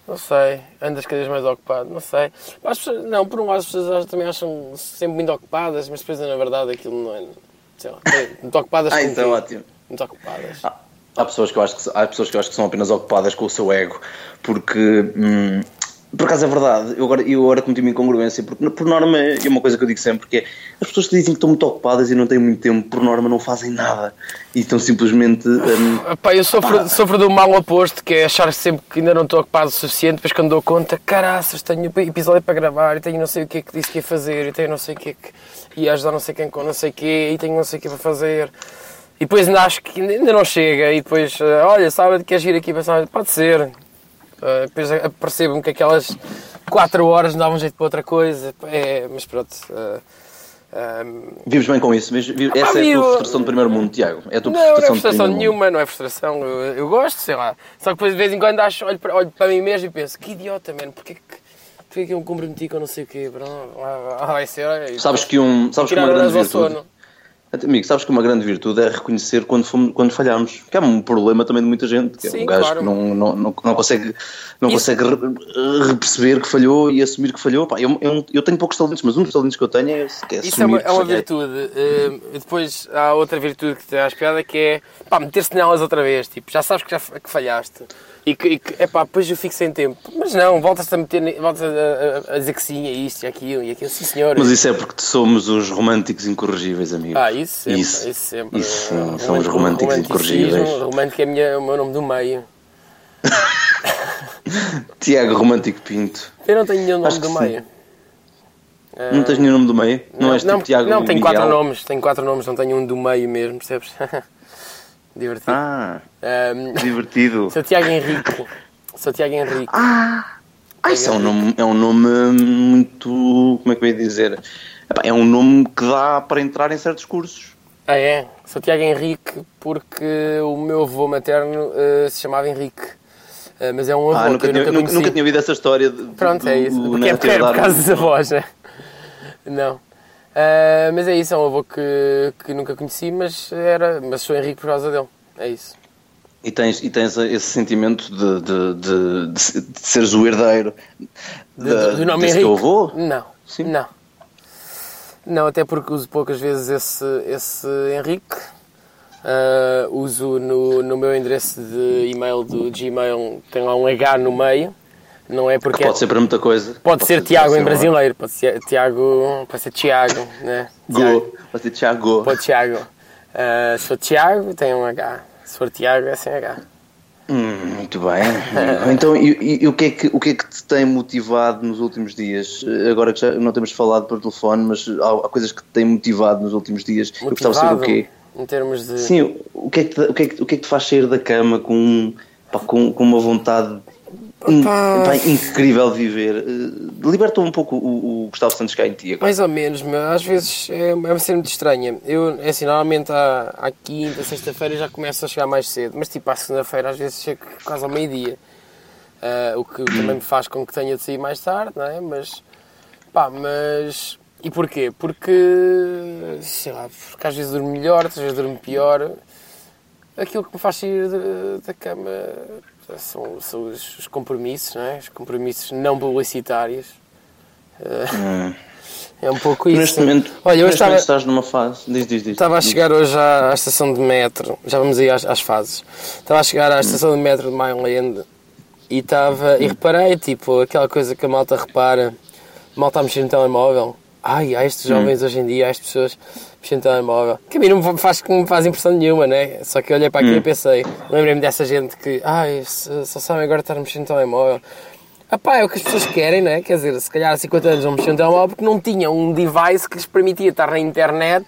Não sei, andas cada vez mais ocupado, não sei. As pessoas- não, por um lado as pessoas também acham sempre muito ocupadas, mas depois na verdade aquilo não é. Sei lá, muito ocupadas Ah, então ótimo. Muito ocupadas. Há- Há pessoas, que eu acho que, há pessoas que eu acho que são apenas ocupadas com o seu ego, porque, hum, por acaso é verdade, eu agora, eu agora cometi uma incongruência, porque por norma é uma coisa que eu digo sempre, que é, as pessoas que dizem que estão muito ocupadas e não têm muito tempo, por norma não fazem nada, e estão simplesmente... hum, Epá, eu sofro, sofro do mal oposto, que é achar sempre que ainda não estou ocupado o suficiente, depois quando dou conta, caraças, tenho episódio para gravar, e tenho não sei o que é que disse que ia fazer, e tenho não sei o que é que ia ajudar não sei quem com não sei o que, e tenho não sei o que para fazer. E depois ainda acho que ainda não chega, e depois, olha, sábado queres ir aqui pensar, pode ser. Eh, depois percebo-me que aquelas 4 horas não davam jeito para outra coisa, é, mas pronto. eh, eh, Vives bem com isso, vives- vives- essa é a tua frustração do primeiro mundo, Tiago, é a tua Não, não é frustração frustração primeiro mundo. nenhuma, não é frustração. Eu, eu gosto, sei lá. Só que depois de vez em quando acho, olho, para, olho para mim mesmo e penso, que idiota, mano, porquê que, porquê que eu me comprometi com não sei o quê? Ah, ah, vai ser, olha, Sabes que, um, sabes que uma grande virtude... Amigo, sabes que uma grande virtude é reconhecer quando, fomos, quando falhamos. Que é um problema também de muita gente. Que é Sim, um gajo claro. que não, não, não, não consegue, não Isso- consegue re- reperceber que falhou e assumir que falhou. Pá, eu, eu, eu tenho poucos talentos, mas um dos talentos que eu tenho é. Que é Isso é uma, é uma virtude. E depois há outra virtude que te acho piada que é pá, meter-se nelas outra vez. Tipo, já sabes que, já, que falhaste. E que, e que epá, depois eu fico sem tempo. Mas não, voltas a meter, voltas a, a- a dizer que sim, é isto e aquilo e aquilo. Sim, senhor. Mas isso é porque somos os românticos incorrigíveis, amigo. Ah, isso sempre. Isso, Isso, sempre. isso, Eh, são os românticos incorrigíveis. Romântico é minha- o meu nome do meio. Tiago Romântico Pinto. Eu não tenho nenhum nome do meio. Não tens nenhum nome do meio? Não, és tipo não, Tiago não tenho quatro nomes. Tenho quatro nomes, não tenho um do meio mesmo, percebes? Divertido. Ah, Ahm, divertido. sou Tiago Henrique. Sou Tiago Henrique. Ah, isso é um nome, é um nome muito. Como é que eu ia dizer? É um nome que dá para entrar em certos cursos. Ah, é? Sou Tiago Henrique porque o meu avô materno eh, se chamava Henrique. Eh, mas é um avô Ah, nunca que eu tinha, nunca nunca, tinha ouvido essa história. De, Pronto, é isso. do- é, na porque é por causa dos avós, né? Não. Ah, mas é isso, é um avô que, que nunca conheci, mas, era, mas sou Henrique por causa dele. É isso. E tens, e tens esse sentimento de, de, de, de, de seres o herdeiro De- da- do nome desse Henrique? avô? Não. Sim. Não. Não, até porque uso poucas vezes esse, esse Henrique. Ah, uso no, no meu endereço de e-mail do Gmail, tem lá um H no meio. Não é porque. Pode ser para muita coisa. Pode ser Tiago pode em ser um- brasileiro, pode ser Tiago, pode ser Tiago, né? Tiago. Go. Pode ser Tiago. Pode Tiago. Se for Tiago, tem um H. Se for Tiago, é sem H. Hum, muito bem. Então, e, e- e o, que é que, o que é que te tem motivado nos últimos dias? Eh, Agora que já não temos falado por telefone, mas há, há coisas que te têm motivado nos últimos dias. Eu gostava de saber o quê? Em termos de. Sim, o que, é que te, o, que é que, o que é que te faz sair da cama com, pá, com, com uma vontade pá, incrível viver? Eh, Liberta um pouco o, o Gustavo Santos cá em ti agora. Mais ou menos, mas às vezes é, é uma cena muito estranha. Eu, é assim, normalmente à, à quinta, sexta-feira já começo a chegar mais cedo, mas tipo à segunda-feira às vezes chego quase ao meio-dia. Ah, o que também me faz com que tenha de sair mais tarde, não é? Mas, pá, mas e porquê? Porque, sei lá, porque às vezes durmo melhor, às vezes durmo pior. Aquilo que me faz sair da cama são, são os, os compromissos, não é? Os compromissos não publicitários. Hum. É um pouco isso. neste momento, Olha, eu neste estava, estás numa fase. Diz, diz, diz. estava a chegar hoje à, à estação de metro, já vamos aí às, às fases. Estava a chegar à estação de metro de Mainland e estava. E reparei, tipo, aquela coisa que a malta repara, a malta a mexer no telemóvel. Ai, há estes jovens hoje em dia, há as pessoas mexendo no telemóvel. Que a mim não me faz, não me faz impressão nenhuma, né? Só que eu olhei para aquilo e pensei, lembrei-me dessa gente que, ai, só sabem agora estar a mexer no telemóvel. Ah pá, é o que as pessoas querem, não é? Quer dizer, se calhar há 50 anos não mexiam no telemóvel porque não tinham um device que lhes permitia estar na internet,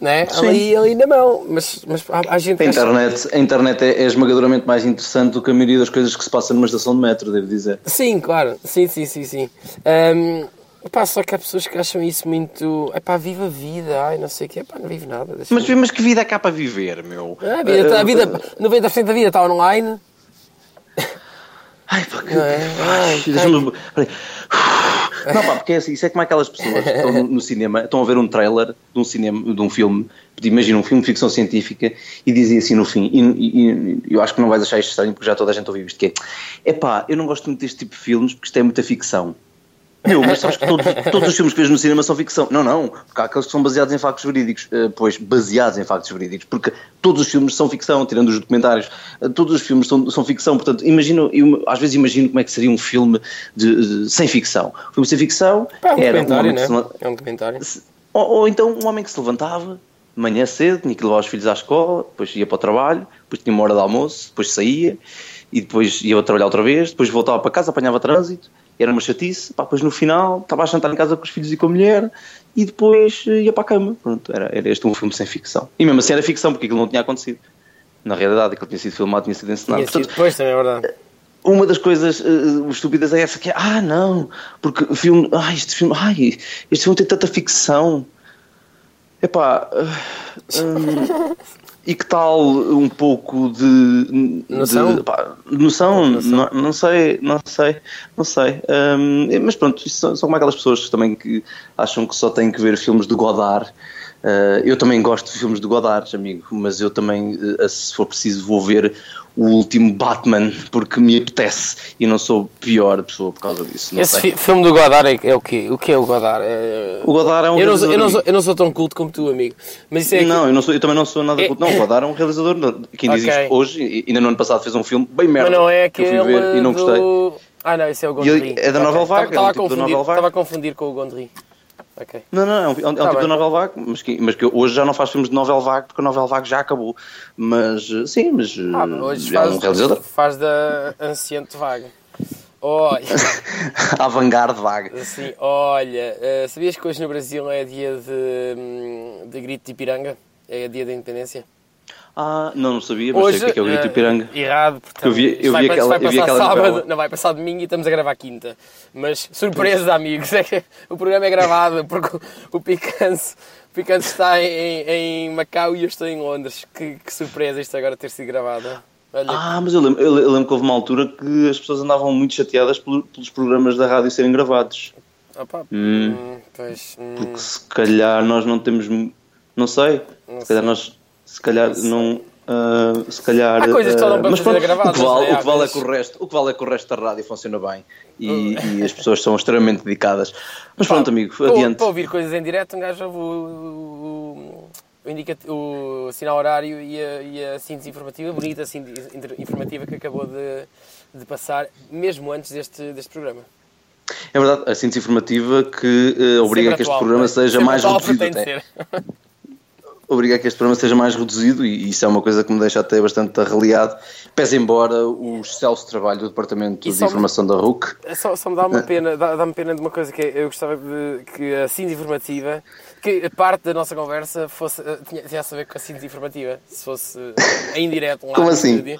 né? Ali, ali na mão. Mas, mas há, há gente A que internet, a internet é, é esmagadoramente mais interessante do que a maioria das coisas que se passa numa estação de metro, devo dizer. Sim, claro. Sim, sim, sim, sim. Ahm, pá, só que há pessoas que acham isso muito... É pá, viva a vida, ai, não sei o quê. Pá, não vive nada. Mas, mas que vida é cá para viver, meu? Ah, a vida, tá- a Ah, vida, 90% da vida está online. Ai, pá, que... Não é? Ai, Deixa-me-. Não, pá, porque é assim, isso é como aquelas pessoas que estão no, cinema, estão a ver um trailer de um, cinema, de um filme, imagina um filme de ficção científica e dizem assim no fim, e, e- e eu acho que não vais achar isto estranho porque já toda a gente ouviu isto, que é, epá, eu não gosto muito deste tipo de filmes porque isto é muita ficção. Meu, mas sabes que todos, todos os filmes que vês no cinema são ficção. Não, não, porque há aqueles que são baseados em factos verídicos. Eh, pois, baseados em factos verídicos, porque todos os filmes são ficção, tirando os documentários. Eh, todos os filmes são, são ficção, portanto, imagino, eu, às vezes imagino como é que seria um filme de, de- sem ficção. Um filme sem ficção Pá, é um era um documentário, homem que né? se É um documentário. ou, ou então um homem que se levantava manhã cedo, tinha que levar os filhos à escola, depois ia para o trabalho, depois tinha uma hora de almoço, depois saía e depois ia trabalhar outra vez, depois voltava para casa, apanhava trânsito, era uma chatice, pá, depois no final estava a jantar em casa com os filhos e com a mulher e depois eh, ia para a cama. Pronto, era, era este um filme sem ficção. E mesmo assim era ficção, porque aquilo não tinha acontecido. Na realidade, aquilo tinha sido filmado, tinha sido encenado. Tinha sido Portanto, depois também, é verdade. uma das coisas eh, estúpidas é essa que é, ah não, porque o filme, ai, este filme, ai, este filme tem tanta ficção. Epá, eh, hum, e que tal um pouco de Noção? de, pá, noção, Não, não sei, não sei, não sei. Hum, mas pronto, são, são como aquelas pessoas também que acham que só têm que ver filmes de Godard. Eh, eu também gosto de filmes de Godard, amigo, mas eu também, eh, se for preciso, vou ver o último Batman porque me apetece e não sou pior pessoa por causa disso. Esse sei. fi- filme do Godard é, é o quê? O que é o Godard? É- O Godard é um eu, não sou, eu, não sou, eu não sou tão culto como tu, amigo. Mas é Não, eu, não sou, eu também não sou nada. É- culto. Não, o Godard é um realizador. Quem diz Ok. isto hoje, e ainda no ano passado fez um filme bem merda. Mas não é que eu fui ver e não gostei. do... Ah não, esse é o Gondry. é da Novel Vague, Estava é um a tipo confundir, Novel estava a confundir com o Gondry. Ok. Não, não, é um, é um Tá tipo da Novel Vague, mas que, mas que hoje já não faz filmes de Novel Vague porque a Novel Vague já acabou. Mas eh, sim, mas eh, Ah, hoje é faz, um realizador. faz da anciente vaga. Olha, Avant-garde Vague. assim, olha, eh, sabias que hoje no Brasil é dia de, hum, de grito de Ipiranga? É dia da independência? Ah, não, não sabia, mas sei o que é, que é o Grito eh, de Ipiranga. Errado, porque Eu vi- eu vai, vi aquela- vai eu vi passar aquela sábado, novela. não vai passar domingo e estamos a gravar quinta. Mas surpresa, amigos, é que o programa é gravado porque o Picante, o está em, em Macau e eu estou em Londres. Que, que surpresa isto agora ter sido gravado. Olha, Ah, mas eu lembro, eu, lembro que houve uma altura que as pessoas andavam muito chateadas pelo- pelos programas da rádio serem gravados. opa, hum. hum, pois, hum, Porque se calhar nós não temos. Não sei. Não se calhar sei. nós. Se calhar não. ah, se calhar. Há coisas que só não ah, mas pronto, fazer gravadas, o que vale, né? o que vale é que o resto, o que vale é que o resto da rádio funciona bem e, e as pessoas são extremamente dedicadas. Mas pronto, amigo, para, adiante. para ouvir coisas em direto, um gajo ouve o, o, o, sinal horário e a, e a síntese informativa, bonita síntese informativa que acabou de, de passar, mesmo antes deste, deste programa. É verdade, a síntese informativa que ah, obriga Sempre que este atual, programa é? seja Sempre mais reduzido. Tem de até. ser. Obriga que este programa seja mais reduzido e isso é uma coisa que me deixa até bastante arreliado. Pese embora o excelso trabalho do Departamento E de só me- Informação da RUC Só, só me dá uma pena, dá- dá-me pena de uma coisa que é, eu gostava de que a síntese informativa, que a parte da nossa conversa fosse, eh, tinha, tinha a saber com a síntese informativa, se fosse eh, em direto lá Como assim?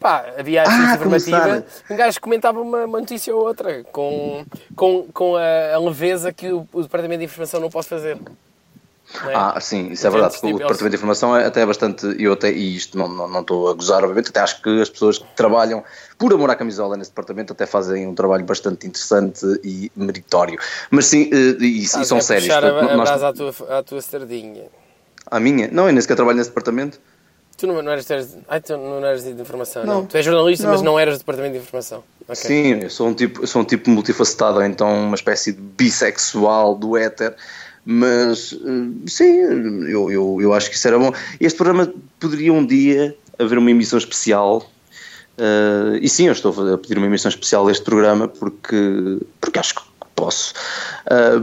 Pá, havia a síntese Ah, informativa, começar. um gajo comentava uma, uma notícia ou outra, com, com, com a, a leveza que o, o Departamento de Informação não pode fazer. É? Ah, sim, isso é verdade. O departamento de informação é até bastante. Eu até, e isto não, não, não estou a gozar, obviamente, até acho que as pessoas que trabalham por amor à camisola nesse departamento até fazem um trabalho bastante interessante e meritório. Mas sim, eh, e, e são sérios. puxar a, a nós- brasa à tua, à tua sardinha. a minha? Não, eu nem sequer trabalho nesse departamento. Tu não, não eras, ai, tu não eras de informação, não. Não. Tu és jornalista, Não. mas não eras do departamento de informação. Ok. Sim, eu sou um tipo, sou um tipo multifacetado, então uma espécie de bissexual do éter. Mas eh, sim, eu, eu, eu acho que isso era bom. Este programa poderia um dia haver uma emissão especial. eh, e sim, eu estou a pedir uma emissão especial a este programa porque, porque acho que posso. eh,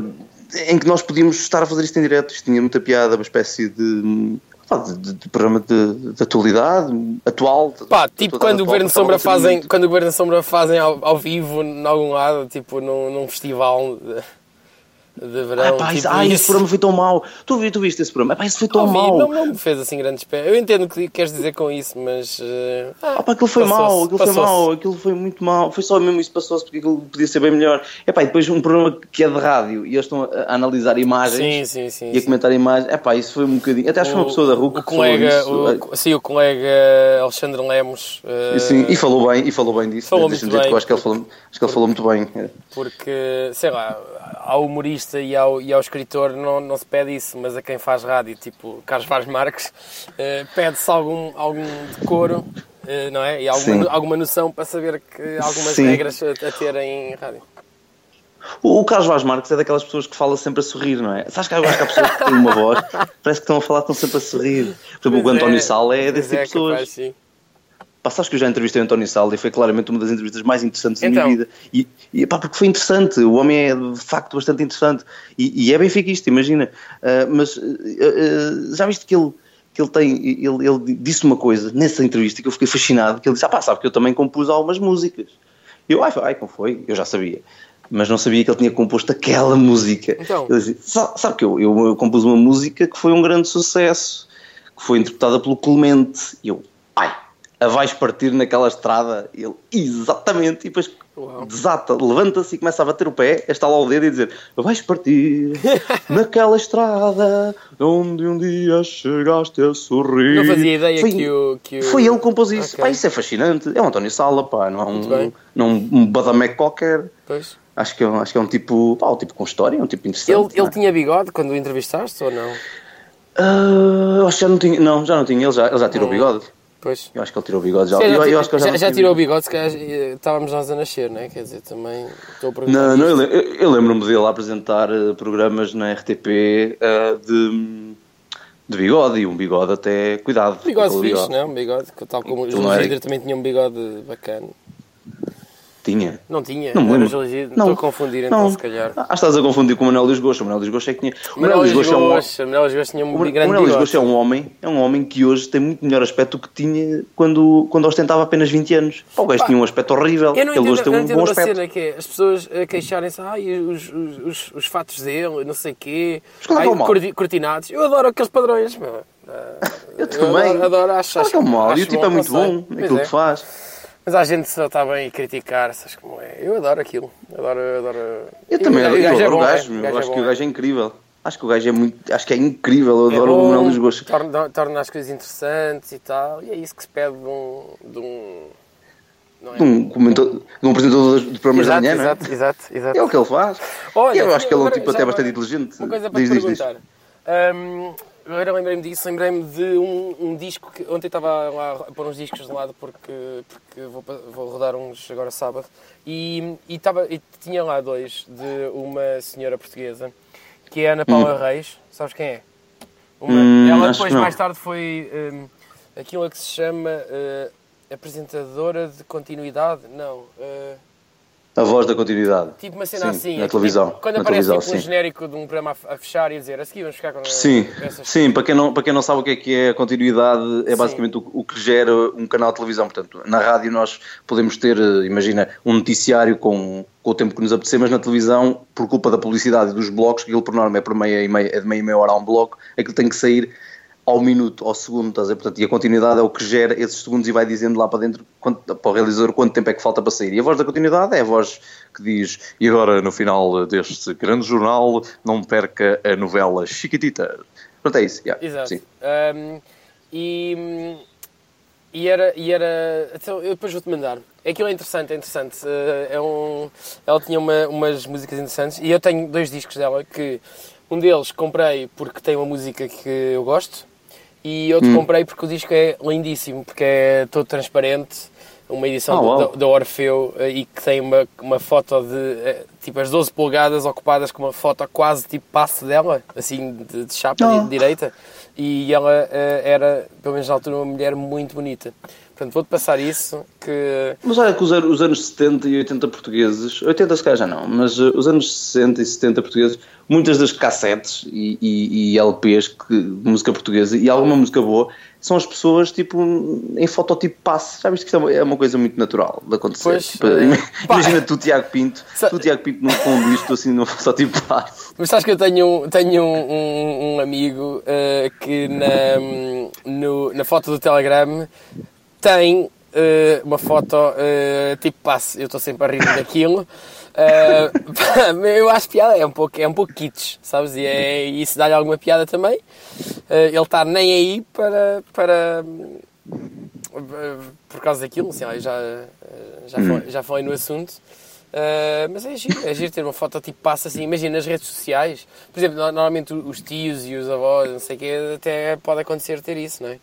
em que nós podíamos estar a fazer isto em direto. Isto tinha muita piada, uma espécie de. De, de- de programa de, de atualidade, atual. Pá, tipo quando o Governo Sombra fazem, quando o Governo Sombra fazem ao, ao vivo em algum lado, tipo num, num festival de, verão. Ah, pá, tipo isso, ah, esse programa foi tão mau. Tu, tu viste esse programa? Ah, pá, isso foi tão Ouvi, mau. não, não me fez assim grandes pés. Eu entendo o que queres dizer com isso, mas. eh, Ah, pá, aquilo foi mau, aquilo foi mau, aquilo foi muito mau. Foi só mesmo isso passou-se porque aquilo podia ser bem melhor. É pá, e depois um programa que é de rádio e eles estão a, analisar imagens Sim, sim, sim. e a comentar imagens. É pá, isso foi um bocadinho. Até acho que foi uma pessoa da RUC o colega, isso. o, sim, o colega Alexandre Lemos. eh, E, sim, e falou bem, e falou bem disso. Falou Deixa-me muito que bem. acho que ele falou, acho que ele falou muito bem. Porque, sei lá, ao e ao, e ao escritor não, não se pede isso, mas a quem faz rádio, tipo Carlos Vaz Marques, eh, pede-se algum, algum decoro, eh, não é? E alguma, Sim. alguma noção para saber que algumas Sim. regras a, a ter em rádio. O, o Carlos Vaz Marques é daquelas pessoas que fala sempre a sorrir, não é? Sabes que eu acho que há pessoas que têm uma voz, parece que estão a falar, estão sempre a sorrir. Por exemplo, o António é, Sal é desse tipo de pessoas. capaz, sabes que eu já entrevistei o António Salda e foi claramente uma das entrevistas mais interessantes da Então. minha vida. E, e pá, porque foi interessante, o homem é de facto bastante interessante. E, e é benfiquista, imagina. Ah, mas ah, já viste que ele, que ele tem, ele, ele disse uma coisa nessa entrevista que eu fiquei fascinado, que ele disse, ah pá, sabe que eu também compus algumas músicas. Eu, ai, ai, como foi? Eu já sabia. Mas não sabia que ele tinha composto aquela música. Então. Ele disse, "Sa- sabe que eu, eu, eu compus uma música que foi um grande sucesso, que foi interpretada pelo Clemente. E eu, a vais partir naquela estrada? Ele, exatamente. E depois Uau. desata, levanta-se e começa a bater o pé, está lá o dedo e dizer, vais partir naquela estrada onde um dia chegaste a sorrir. Não fazia ideia Foi- que o. Que o... Foi ele que compôs isso. Ok. Pá, isso é fascinante. É o António Sala, pá, não é um, não é um, badameco qualquer. Pois. Acho que, é, um- acho que é um tipo, pá, um tipo com história, um tipo interessante. Ele, ele é? tinha bigode quando o entrevistaste ou não? Eu acho que já não tinha, não, já não tinha, ele já, ele já tirou o bigode. Pois. Eu acho que ele tirou o bigode já. Já, eu, já, eu acho que já, já tinha tirou o bigode, se calhar eh, estávamos nós a nascer, não é? Quer dizer, também estou a. Não, não, eu, eu- lembro-me dele a apresentar eh, programas na RTP eh, de, de bigode e um bigode até cuidado. Bigode com o fixe, não é? Um bigode, tal como o Júlio também tinha um bigode bacana. Tinha. Não tinha? Não me lembro. Gidra. Estou a confundir então, não. se calhar. Ah, estás a confundir com o Manuel Lisgocha. O Manuel Lisgocha é que tinha. O Manuel Lisgocha é um homem. O Manuel. Lisgocha é um homem, é um homem que hoje tem muito melhor aspecto do que tinha quando, quando ostentava apenas 20 anos. O gajo tinha um aspecto horrível. Eu não Ele hoje tem eu não um bom aspecto. cena que é as pessoas a queixarem-se, ai, os, os, os, os fatos dele, não sei o quê, é ai, é cortinados. Eu adoro aqueles padrões, meu. Eu também. Adoro, adoro acho, acho, que é um mal. E o tipo é muito não bom naquilo é. que faz. Mas há gente que só está bem a criticar, sabes como é? Eu adoro aquilo. Adoro, adoro. Eu também E o adoro, eu gajo é adoro o gajo, é? Eu acho é que o gajo é incrível. Acho que o gajo é muito. Acho que é incrível. Eu é adoro o bom, Manuel Lisgocha. Torna, torna as coisas interessantes e tal. E é isso que se pede de um. De um é? De um, comentou- de um apresentador de programas exato, da manhã, não é? exato, exato, exato. É o que ele faz. Olha, eu acho que ele é um tipo até bastante inteligente. Uma coisa para Diz, te diz, diz. perguntar. Hum, agora lembrei-me disso, lembrei-me de um, um disco que ontem estava lá a pôr uns discos de lado porque, porque vou, vou rodar uns agora sábado. E, e, estava, e tinha lá dois de uma senhora portuguesa que é a Ana Paula Reis, sabes quem é? Uma- Hum, ela depois mais tarde foi hum, aquilo a que se chama eh, apresentadora de continuidade, não, eh, A voz da continuidade. Tipo uma cena Sim, assim. Na é televisão. tipo, quando na aparece televisão, tipo, um genérico de um programa a, fechar e a dizer a seguir vamos ficar com Sim, sim para, quem não, para quem não sabe o que é que é a continuidade, é Sim. basicamente o, o que gera um canal de televisão. Portanto, na rádio nós podemos ter, eh, imagina, um noticiário com, com o tempo que nos apetecer, mas na televisão, por culpa da publicidade e dos blocos, que aquilo por norma é, por meia e meia, é de meia e meia hora a um bloco, aquilo tem que sair ao minuto, ao segundo, estás a ver? Portanto, e a continuidade é o que gera esses segundos e vai dizendo lá para dentro, quanto, para o realizador, quanto tempo é que falta para sair. E a voz da continuidade é a voz que diz, e agora no final deste grande jornal, não perca a novela Chiquitita. Pronto, é isso. Yeah, Exato. Um, e, e era. E era então, eu depois vou-te mandar. Aquilo é interessante, é interessante. Uh, é um, ela tinha uma- umas músicas interessantes e eu tenho dois discos dela que um deles comprei porque tem uma música que eu gosto e outro Hum. comprei porque o disco é lindíssimo, porque é todo transparente, uma edição uau. do, do Orfeu eh, e que tem uma, uma foto de eh, tipo as 12 polegadas ocupadas com uma foto quase tipo passe dela, assim de, de chapa Ah. de direita. E ela eh, era, pelo menos na altura, uma mulher muito bonita. Portanto, vou-te passar isso que. Mas olha que os, anos- os anos 70 e 80 portugueses, 80 se calhar já não, mas uh, os anos 60 e 70 portugueses, muitas das cassetes e, e- e LPs que, de música portuguesa e alguma música boa, são as pessoas tipo em fototipo passe. Já viste que isto é uma, é uma coisa muito natural de acontecer. Pois, Tipo, é. Imagina tu, Tiago Pinto, Sa- tu, Tiago Pinto, num fundo isto assim num fototipo passe. Mas sabes que eu tenho, um- tenho um, um- um amigo eh, que na, no- na foto do Telegram tem eh, uma foto eh, tipo passe. Eu estou sempre a rir daquilo. Pá, eu acho piada, é um pouco, é um pouco kitsch, sabes? E, é, isso dá-lhe alguma piada também. Ele está nem aí para. para por causa daquilo, olha, já, já, Hum. foi- já falei no assunto. Uh, mas é giro, é giro ter uma foto tipo passa assim, imagina nas redes sociais, por exemplo, no- normalmente os tios e os avós, não sei o quê, até pode acontecer ter isso, não é?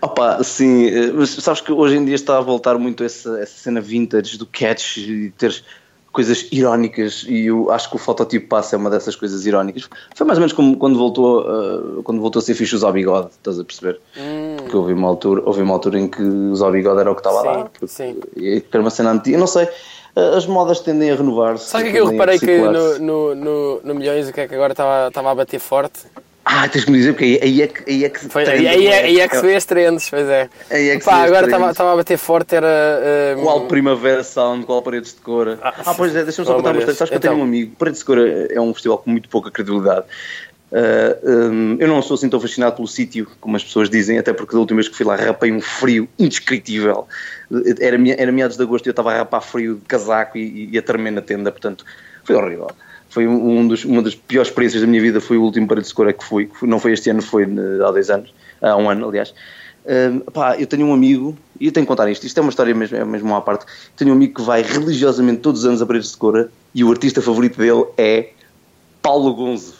Opa, sim, eh, mas sabes que hoje em dia está a voltar muito essa, essa cena vintage do catch e teres coisas irónicas e eu acho que o fototipo passe é uma dessas coisas irónicas. Foi mais ou menos como quando voltou, uh, quando voltou a ser fixe usar bigode, estás a perceber? Porque houve uma, altura, houve uma altura em que usar bigode era o que estava Sim, lá. porque- sim. E era uma cena antiga, eu não sei, uh, as modas tendem a renovar-se. Sabe o que é eu reparei que no, no, no, no Milhões o que é que agora estava, estava a bater forte? Ah, tens que me dizer, porque aí, aí é que, aí é que Foi, trende, aí, é, aí é que é- se vê as trends, pois é. Aí é que Pá, agora estava, a bater forte, era. uh, Qual Primavera Sound, qual Paredes de Cora? Ah, pois é, deixa-me só contar uma história. Sabes que eu Então. tenho um amigo, Paredes de Cora é um festival com muito pouca credibilidade. Ah, hum, eu não sou assim tão fascinado pelo sítio, como as pessoas dizem, até porque da última vez que fui lá rapei um frio indescritível. Era, era meados de agosto e eu estava a rapar frio de casaco e, e a tremer na tenda, portanto foi horrível. Foi um dos, uma das piores experiências da minha vida, foi o último Paredes de Cora que fui, não foi este ano, foi eh, há dois anos, há um ano aliás. Hum, pá, eu tenho um amigo, e eu tenho que contar isto, isto é uma história mesmo, é mesmo uma parte. Tenho um amigo que vai religiosamente todos os anos a Paredes de Cora e o artista favorito dele é Paulo Gonzo.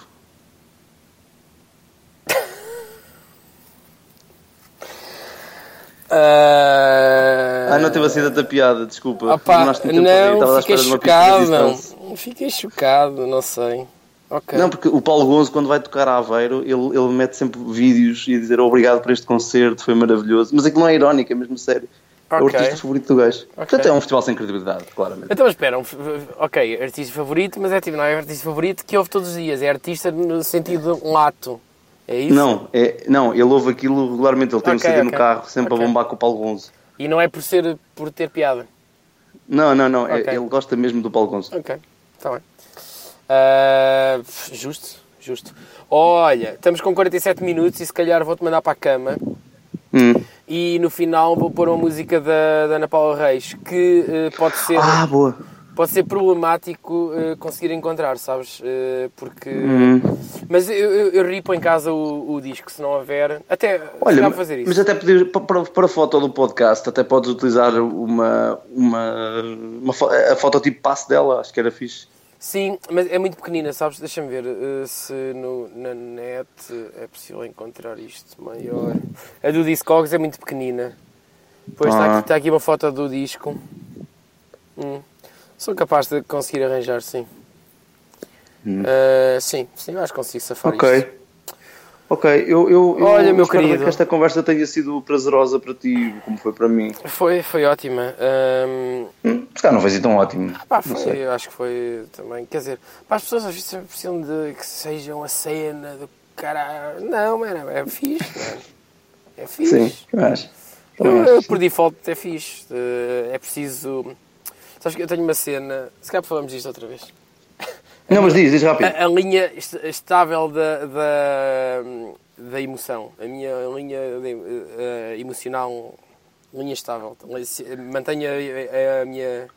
uh, Ah, não teve assim tanta piada, desculpa. Opá, Demoraste muito tempo a rir, estava à não, fiquei espera de uma pista de chocado, não. Fiquei chocado, não sei. Ok. Não, porque o Paulo Gonzo, quando vai tocar a Aveiro, ele, ele mete sempre vídeos e dizer obrigado por este concerto, foi maravilhoso. Mas aquilo não é irónico, é mesmo sério. É o artista favorito do gajo. Portanto, é um festival sem credibilidade, claramente. Então, espera, um ok, artista favorito, mas é tipo, não é artista favorito que ouve todos os dias, é artista no sentido lato. É isso? Não, é, não, ele ouve aquilo regularmente, ele tem Ok, um CD no carro sempre a bombar com o Paulo Gonzo. E não é por ser por ter piada. Não, não, não, é- ele gosta mesmo do Paulo Gonzo. Ok, está bem. Ah, justo, justo. Olha, estamos com 47 minutos e se calhar vou-te mandar para a cama Hum. e no final vou pôr uma música da, da Ana Paula Reis que eh, pode ser. Ah, boa. pode ser problemático eh, conseguir encontrar, sabes? Eh, porque. Hum. Mas eu, eu, eu ripo em casa o, o disco, se não houver. Até Olha, fazer isso. mas até podes, para, para- a foto do podcast, até podes utilizar uma, uma, uma a foto tipo passe dela, acho que era fixe. Sim, mas é muito pequenina, sabes? Deixa-me ver eh, se no, na net é possível encontrar isto maior. A do Discogs é muito pequenina. Depois está, Ah. aqui, está aqui uma foto do disco. Hum. Sou capaz de conseguir arranjar, sim. Eh, sim, sim, eu acho que consigo safar Hum. Ok. isto. Ok, eu, eu, eu Olha, meu querido. que esta conversa tenha sido prazerosa para ti, como foi para mim. Foi, foi ótima. Ahm, Hum, se calhar não foi assim tão ótimo. Pá, não foi, eu acho que foi também. Quer dizer, pá, as pessoas às vezes sempre precisam de que seja uma cena do caralho. Não, mano, é fixe, mano. É fixe. Sim, acho. Eu, eu, por default é fixe. É preciso. Sabes que eu tenho uma cena. Se calhar falamos disto outra vez. Não, mas diz, diz rápido. a, a linha est- estável da, da, da emoção. A minha linha de- eh, emocional, linha estável. Mantenha a, a minha.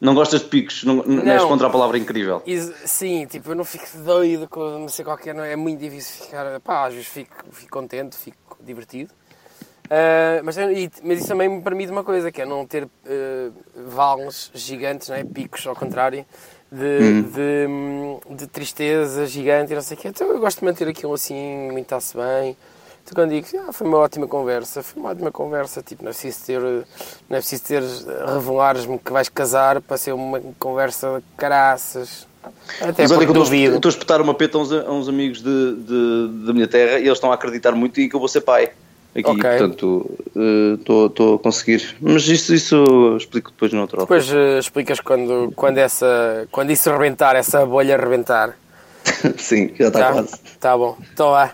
Não gostas de picos, não, não. és contra a palavra incrível. Is- Sim, tipo, eu não fico doido com não sei qualquer, não é muito difícil ficar, pá, às vezes fico, fico contente, fico divertido. Ah, mas, e- mas isso também me permite uma coisa, que é não ter uh, vales gigantes, não é? picos ao contrário, de, de, hum, de tristeza gigante e não sei o quê. Então eu gosto de manter aquilo assim, muito está-se bem. Então quando digo, ah, foi uma ótima conversa, foi uma ótima conversa, tipo, não é preciso ter, não é preciso ter, revelares-me que vais casar para ser uma conversa de caraças. Até Mas olha que eu duvido. estou a espetar uma peta a uns, a uns amigos de, de- da minha terra e eles estão a acreditar muito em que eu vou ser pai. Aqui, Ok. portanto, estou, estou a conseguir. Mas isso, isso explico depois no outro Depois eh, explicas quando, quando, essa, quando isso rebentar, essa bolha rebentar. Sim, já está Tá? quase. Tá bom. Então vá.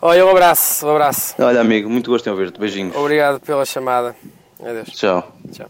Olha, um abraço, um abraço. Olha, amigo, muito gosto em ouvir-te. Beijinhos. Obrigado pela chamada. Adeus. Tchau. Tchau.